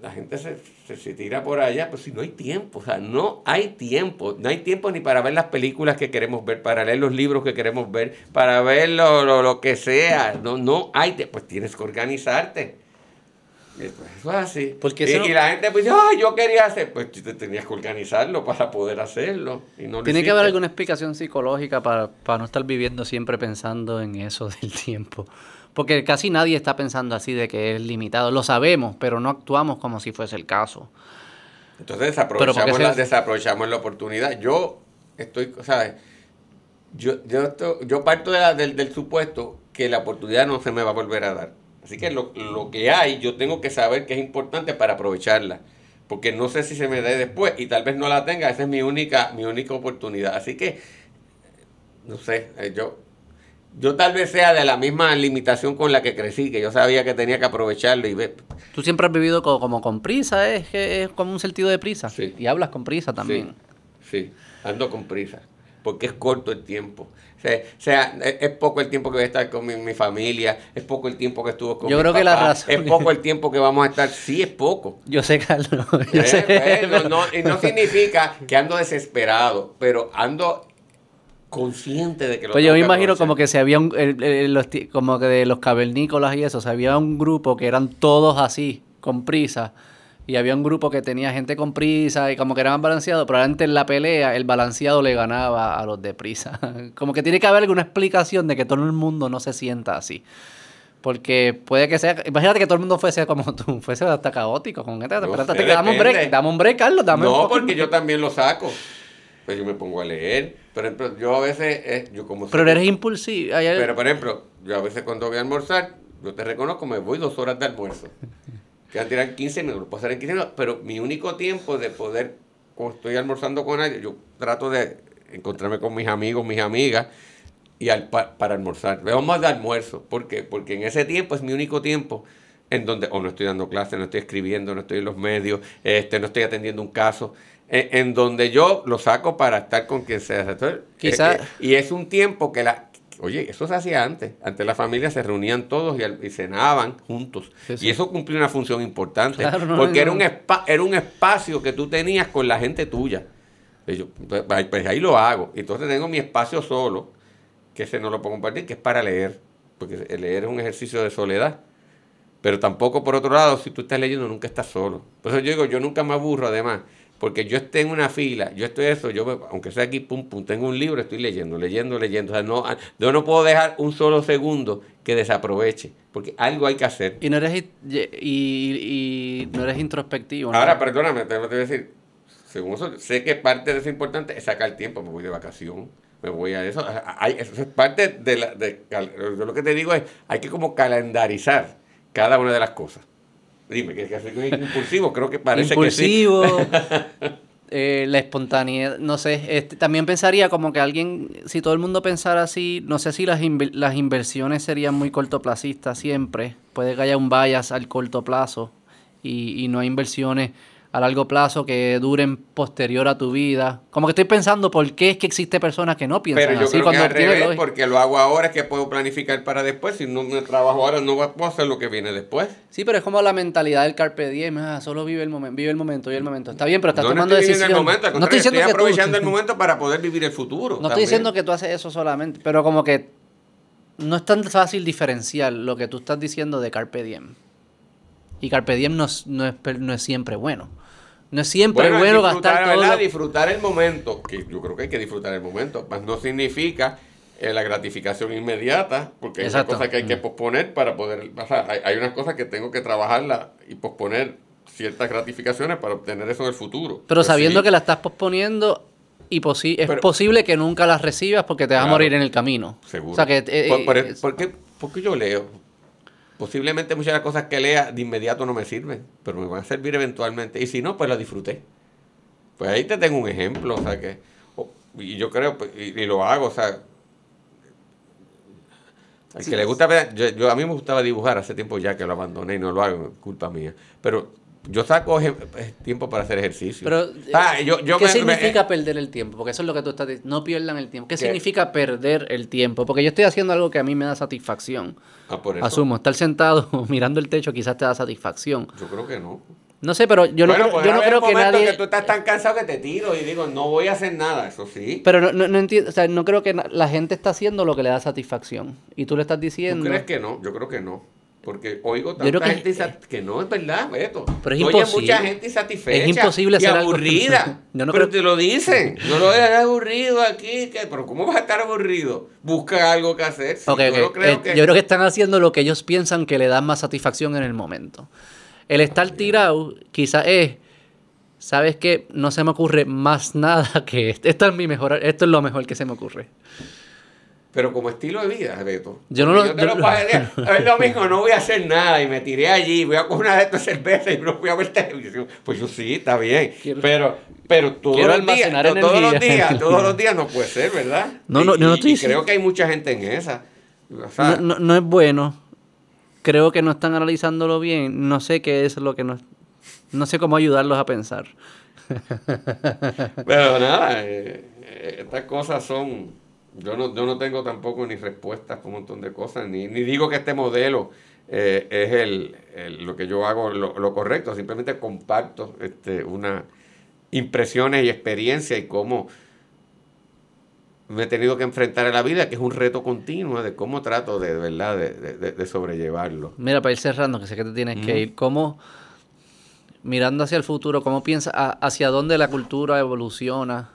la gente se, se, tira por allá, pues si no hay tiempo, o sea, no hay tiempo, no hay tiempo ni para ver las películas que queremos ver, para leer los libros que queremos ver, para ver lo, lo, que sea, no, no hay, pues tienes que organizarte. Pues, eso es así. Porque y, la gente pues ay, yo quería hacer, pues te tenías que organizarlo para poder hacerlo. Y no Tiene que haber alguna explicación psicológica para, para no estar viviendo siempre pensando en eso del tiempo. Porque casi nadie está pensando así de que es limitado. Lo sabemos, pero no actuamos como si fuese el caso. Entonces desaprovechamos, la, desaprovechamos la oportunidad. Yo estoy, ¿sabes? Yo, yo, yo parto del, del, supuesto que la oportunidad no se me va a volver a dar. Así que lo, lo, que hay, yo tengo que saber que es importante para aprovecharla. Porque no sé si se me dé después y tal vez no la tenga. Esa es mi única, mi única oportunidad. Así que, no sé, eh, yo yo tal vez sea de la misma limitación con la que crecí, que yo sabía que tenía que aprovecharlo y ver. Tú siempre has vivido como, con prisa, ¿eh? es es como un sentido de prisa. Sí. Y hablas con prisa también. Sí, ando con prisa, porque es corto el tiempo. O sea, es poco el tiempo que voy a estar con mi, familia, es poco el tiempo que estuvo con Yo creo que la razón. Es poco el tiempo que vamos a estar, sí es poco. Yo sé, Carlos. Yo sé. Pues, no, y no significa que ando desesperado, pero ando consciente de que lo Pues yo me imagino como que se había un, como que de los cavernícolas y eso, se había un grupo que eran todos así, con prisa. Y había un grupo que tenía gente con prisa y como que eran balanceados, pero antes en la pelea el balanceado le ganaba a los de prisa. como que tiene que haber alguna explicación de que todo el mundo no se sienta así. Porque puede que sea, imagínate que todo el mundo fuese como tú, fuese hasta caótico. Con, este, dame un break, dame un break, Carlos, dame No, porque yo también lo saco. Pues yo me pongo a leer. Por ejemplo, yo a veces, eh, yo como... Pero eres impulsivo. Pero, por ejemplo, yo a veces cuando voy a almorzar, yo te reconozco, me voy dos horas de almuerzo. Quedan tirar 15 minutos, puedo hacer en 15 minutos, pero mi único tiempo de poder, cuando estoy almorzando con alguien, yo trato de encontrarme con mis amigos, mis amigas, y al, para almorzar. Vamos de almuerzo. ¿Por qué? Porque en ese tiempo es mi único tiempo en donde o no estoy dando clases, no estoy escribiendo, no estoy en los medios, este, no estoy atendiendo un caso en, donde yo lo saco para estar con quien sea. Quizás. Eh, eh, y es un tiempo que la. Oye, eso se hacía antes. Antes las familias se reunían todos y, cenaban juntos. Y eso cumplió una función importante. porque Era, un era un espacio que tú tenías con la gente tuya. Pues, pues, ahí lo hago. Entonces tengo mi espacio solo, que ese no lo puedo compartir, que es para leer. Porque leer es un ejercicio de soledad. Pero tampoco, por otro lado, si tú estás leyendo, nunca estás solo. Por eso yo digo, yo nunca me aburro, además porque yo esté en una fila, yo estoy eso, yo aunque sea aquí, pum, pum, tengo un libro, estoy leyendo, leyendo, leyendo. O sea, no, yo no puedo dejar un solo segundo que desaproveche, porque algo hay que hacer. Y no eres, y, no eres introspectivo. Ahora, perdóname, te voy a decir, según eso, sé que parte de eso importante es sacar tiempo, me voy de vacación, me voy a eso. Hay, eso es parte de la... De, yo lo que te digo es, hay que como calendarizar cada una de las cosas. Dime, que, que impulsivo, creo que parece que sí. eh, la espontaneidad, no sé, este, también pensaría como que alguien, si todo el mundo pensara así, no sé si las, las inversiones serían muy cortoplacistas siempre, puede que haya un bias al corto plazo y, y no hay inversiones a largo plazo que duren posterior a tu vida. Como que estoy pensando por qué es que existe personas que no piensan Pero yo Creo que al revés, porque lo hago ahora es que puedo planificar para después. Si no me trabajo ahora, no puedo hacer lo que viene después. Sí, pero es como la mentalidad del carpe diem. Ah, solo vive el momento, vive el momento, vive el momento. Está bien, pero estás tomando decisiones. El momento, no estoy, diciendo estoy aprovechando el momento para poder vivir el futuro. No estoy diciendo que tú haces eso solamente, pero como que no es tan fácil diferenciar lo que tú estás diciendo de carpe diem. Y carpe diem no no es, no es siempre bueno. No es siempre bueno, gastar todo. Disfrutar el momento, que yo creo que hay que disfrutar el momento, mas no significa eh, la gratificación inmediata, porque hay cosas que hay que mm. posponer para poder pasar. Hay, hay unas cosas que tengo que trabajarla y posponer ciertas gratificaciones para obtener eso en el futuro. Pero pues sabiendo que la estás posponiendo y es posible que nunca las recibas porque te vas a morir en el camino. Seguro. O sea que, eh, por, eh, por, qué, porque yo leo? Posiblemente muchas de las cosas que lea de inmediato no me sirven, pero me van a servir eventualmente. Y si no, pues las disfruté. Pues ahí te tengo un ejemplo, o sea que, y yo creo, pues, y, lo hago, o sea, al que le gusta yo, a mí me gustaba dibujar hace tiempo ya que lo abandoné y no lo hago, culpa mía. Pero yo saco tiempo para hacer ejercicio. Pero, ah, ¿qué significa perder el tiempo? Porque eso es lo que tú estás diciendo. No pierdan el tiempo. ¿Qué, significa perder el tiempo? Porque yo estoy haciendo algo que a mí me da satisfacción. Ah, por eso. Asumo, estar sentado mirando el techo quizás te da satisfacción. Yo creo que no. No sé, pero yo no, creo- yo no creo que nadie... que tú estás tan cansado que te tiro y digo, no voy a hacer nada, eso sí. Pero no, no, no entiendo, o sea, no creo que la gente está haciendo lo que le da satisfacción. Y tú le estás ¿Tú diciendo... crees que no? Yo creo que no. Porque oigo tanta que- gente que no es verdad, Beto. Pero es Tú oyes imposible. mucha gente insatisfecha Es imposible y algo- aburrida. No pero creo- te lo dicen. Yo lo he aburrido aquí. que- Pero ¿cómo vas a estar aburrido? Busca algo que hacer. Sí, Ok, yo ok. no creo Eh, que... Yo creo que están haciendo lo que ellos piensan que le da más satisfacción en el momento. El estar tirado quizás es, ¿sabes qué? No se me ocurre más nada que esto. Esto es, mi mejor, esto es lo mejor que se me ocurre. Pero como estilo de vida, Beto. Yo no lo- te yo- lo pagaría. Es lo mismo, no voy a hacer nada y me tiré allí, voy a coger una de estas cervezas y no voy a ver televisión. Pues yo sí, está bien. Quiero- pero, pero todos los días, no, todos los días, todos los días no puede ser, ¿verdad? No, no, Y- yo no y- estoy y diciendo- creo que hay mucha gente en esa. O sea, No, no- no es bueno. Creo que no están analizándolo bien. No sé qué es lo que no... No sé cómo ayudarlos a pensar. Pero nada, eh, eh, estas cosas son. Yo no, yo no tengo tampoco ni respuestas para un montón de cosas, ni, ni digo que este modelo eh, es el, el- lo que yo hago lo, lo correcto, simplemente comparto este, unas impresiones y experiencias y cómo me he tenido que enfrentar a la vida, que es un reto continuo de cómo trato de, verdad de, de- de- sobrellevarlo. Mira, para ir cerrando, que sé que te tienes que ir, ¿cómo, mirando hacia el futuro, cómo piensas hacia dónde la cultura evoluciona?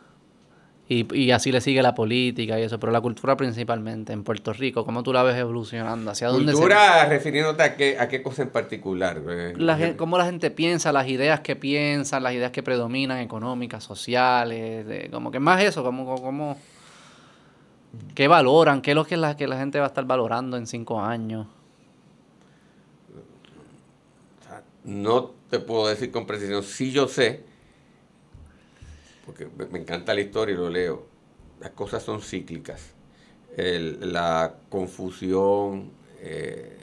Y, y así le sigue la política y eso, pero la cultura principalmente en Puerto Rico, ¿cómo tú la ves evolucionando? ¿Hacia dónde se- Cultura refiriéndote a qué, a qué cosa en particular. eh, la gen- cómo la gente piensa, las ideas que piensan, las ideas que predominan, económicas, sociales, de- como que más eso, como, como- qué valoran, qué es lo que la, que la gente va a estar valorando en cinco años. No te puedo decir con precisión. Sí yo sé, porque me- encanta la historia y lo leo. Las cosas son cíclicas. El- la confusión, eh,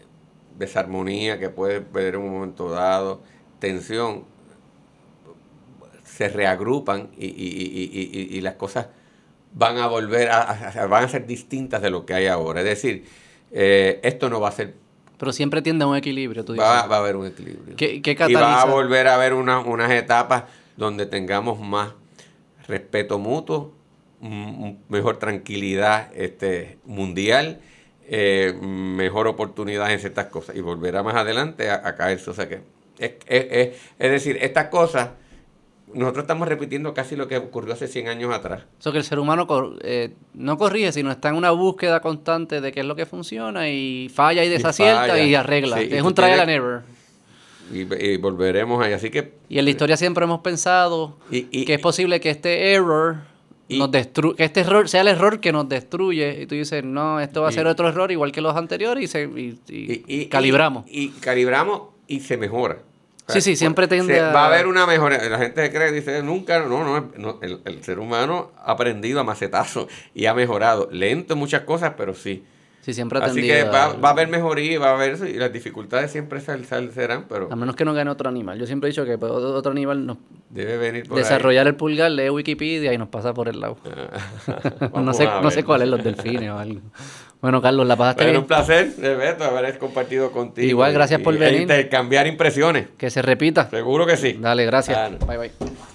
desarmonía que puede haber en un momento dado, tensión, se reagrupan y, y- y- y- las cosas van a volver a, a- van a ser distintas de lo que hay ahora. Es decir, eh, esto no va a ser Pero siempre tiende a un equilibrio, tú dices. Va, va a haber un equilibrio. ¿Qué- qué y va a volver a haber una- unas etapas donde tengamos más respeto mutuo, mejor tranquilidad este, mundial, eh, mejor oportunidad en ciertas cosas y volverá más adelante a, a caerse. O sea que, es, es- es- es decir, estas cosas, nosotros estamos repitiendo casi lo que ocurrió hace 100 años atrás. Eso que el ser humano cor- eh, no corrige, sino está en una búsqueda constante de qué es lo que funciona y falla y desacierta y, falla. arregla. Sí, y es tú un trial and error. Y, y volveremos ahí. Así que Y en la historia siempre hemos pensado Y- y- que es posible que este error nos destru que este error sea el error que nos destruye y tú dices, no, esto va a ser otro error igual que los anteriores y, se, y- calibramos. Y, calibramos y se mejora. Sí, sí, siempre se- tiende a- Va a haber una mejora. La gente cree, dice, nunca, no, no, no, el, el ser humano ha aprendido a macetazo y ha mejorado. Lento en muchas cosas, pero sí. Sí, siempre ha Así que va, a- va a haber mejoría y va a haber y las dificultades siempre sal- sal- serán, pero A menos que no gane otro animal. Yo siempre he dicho que pues, otro animal nos debe venir por ahí. desarrollar el pulgar, lee Wikipedia y nos pasa por el lado. no Vamos sé, no sé cuál es los delfines o algo. Bueno, Carlos, la pasaste Bueno, un bien. placer, de Beto, haber compartido contigo. Igual, y- gracias por venir. E intercambiar impresiones. Que se repita. Seguro que sí. Dale, gracias. Ah, no. Bye, bye.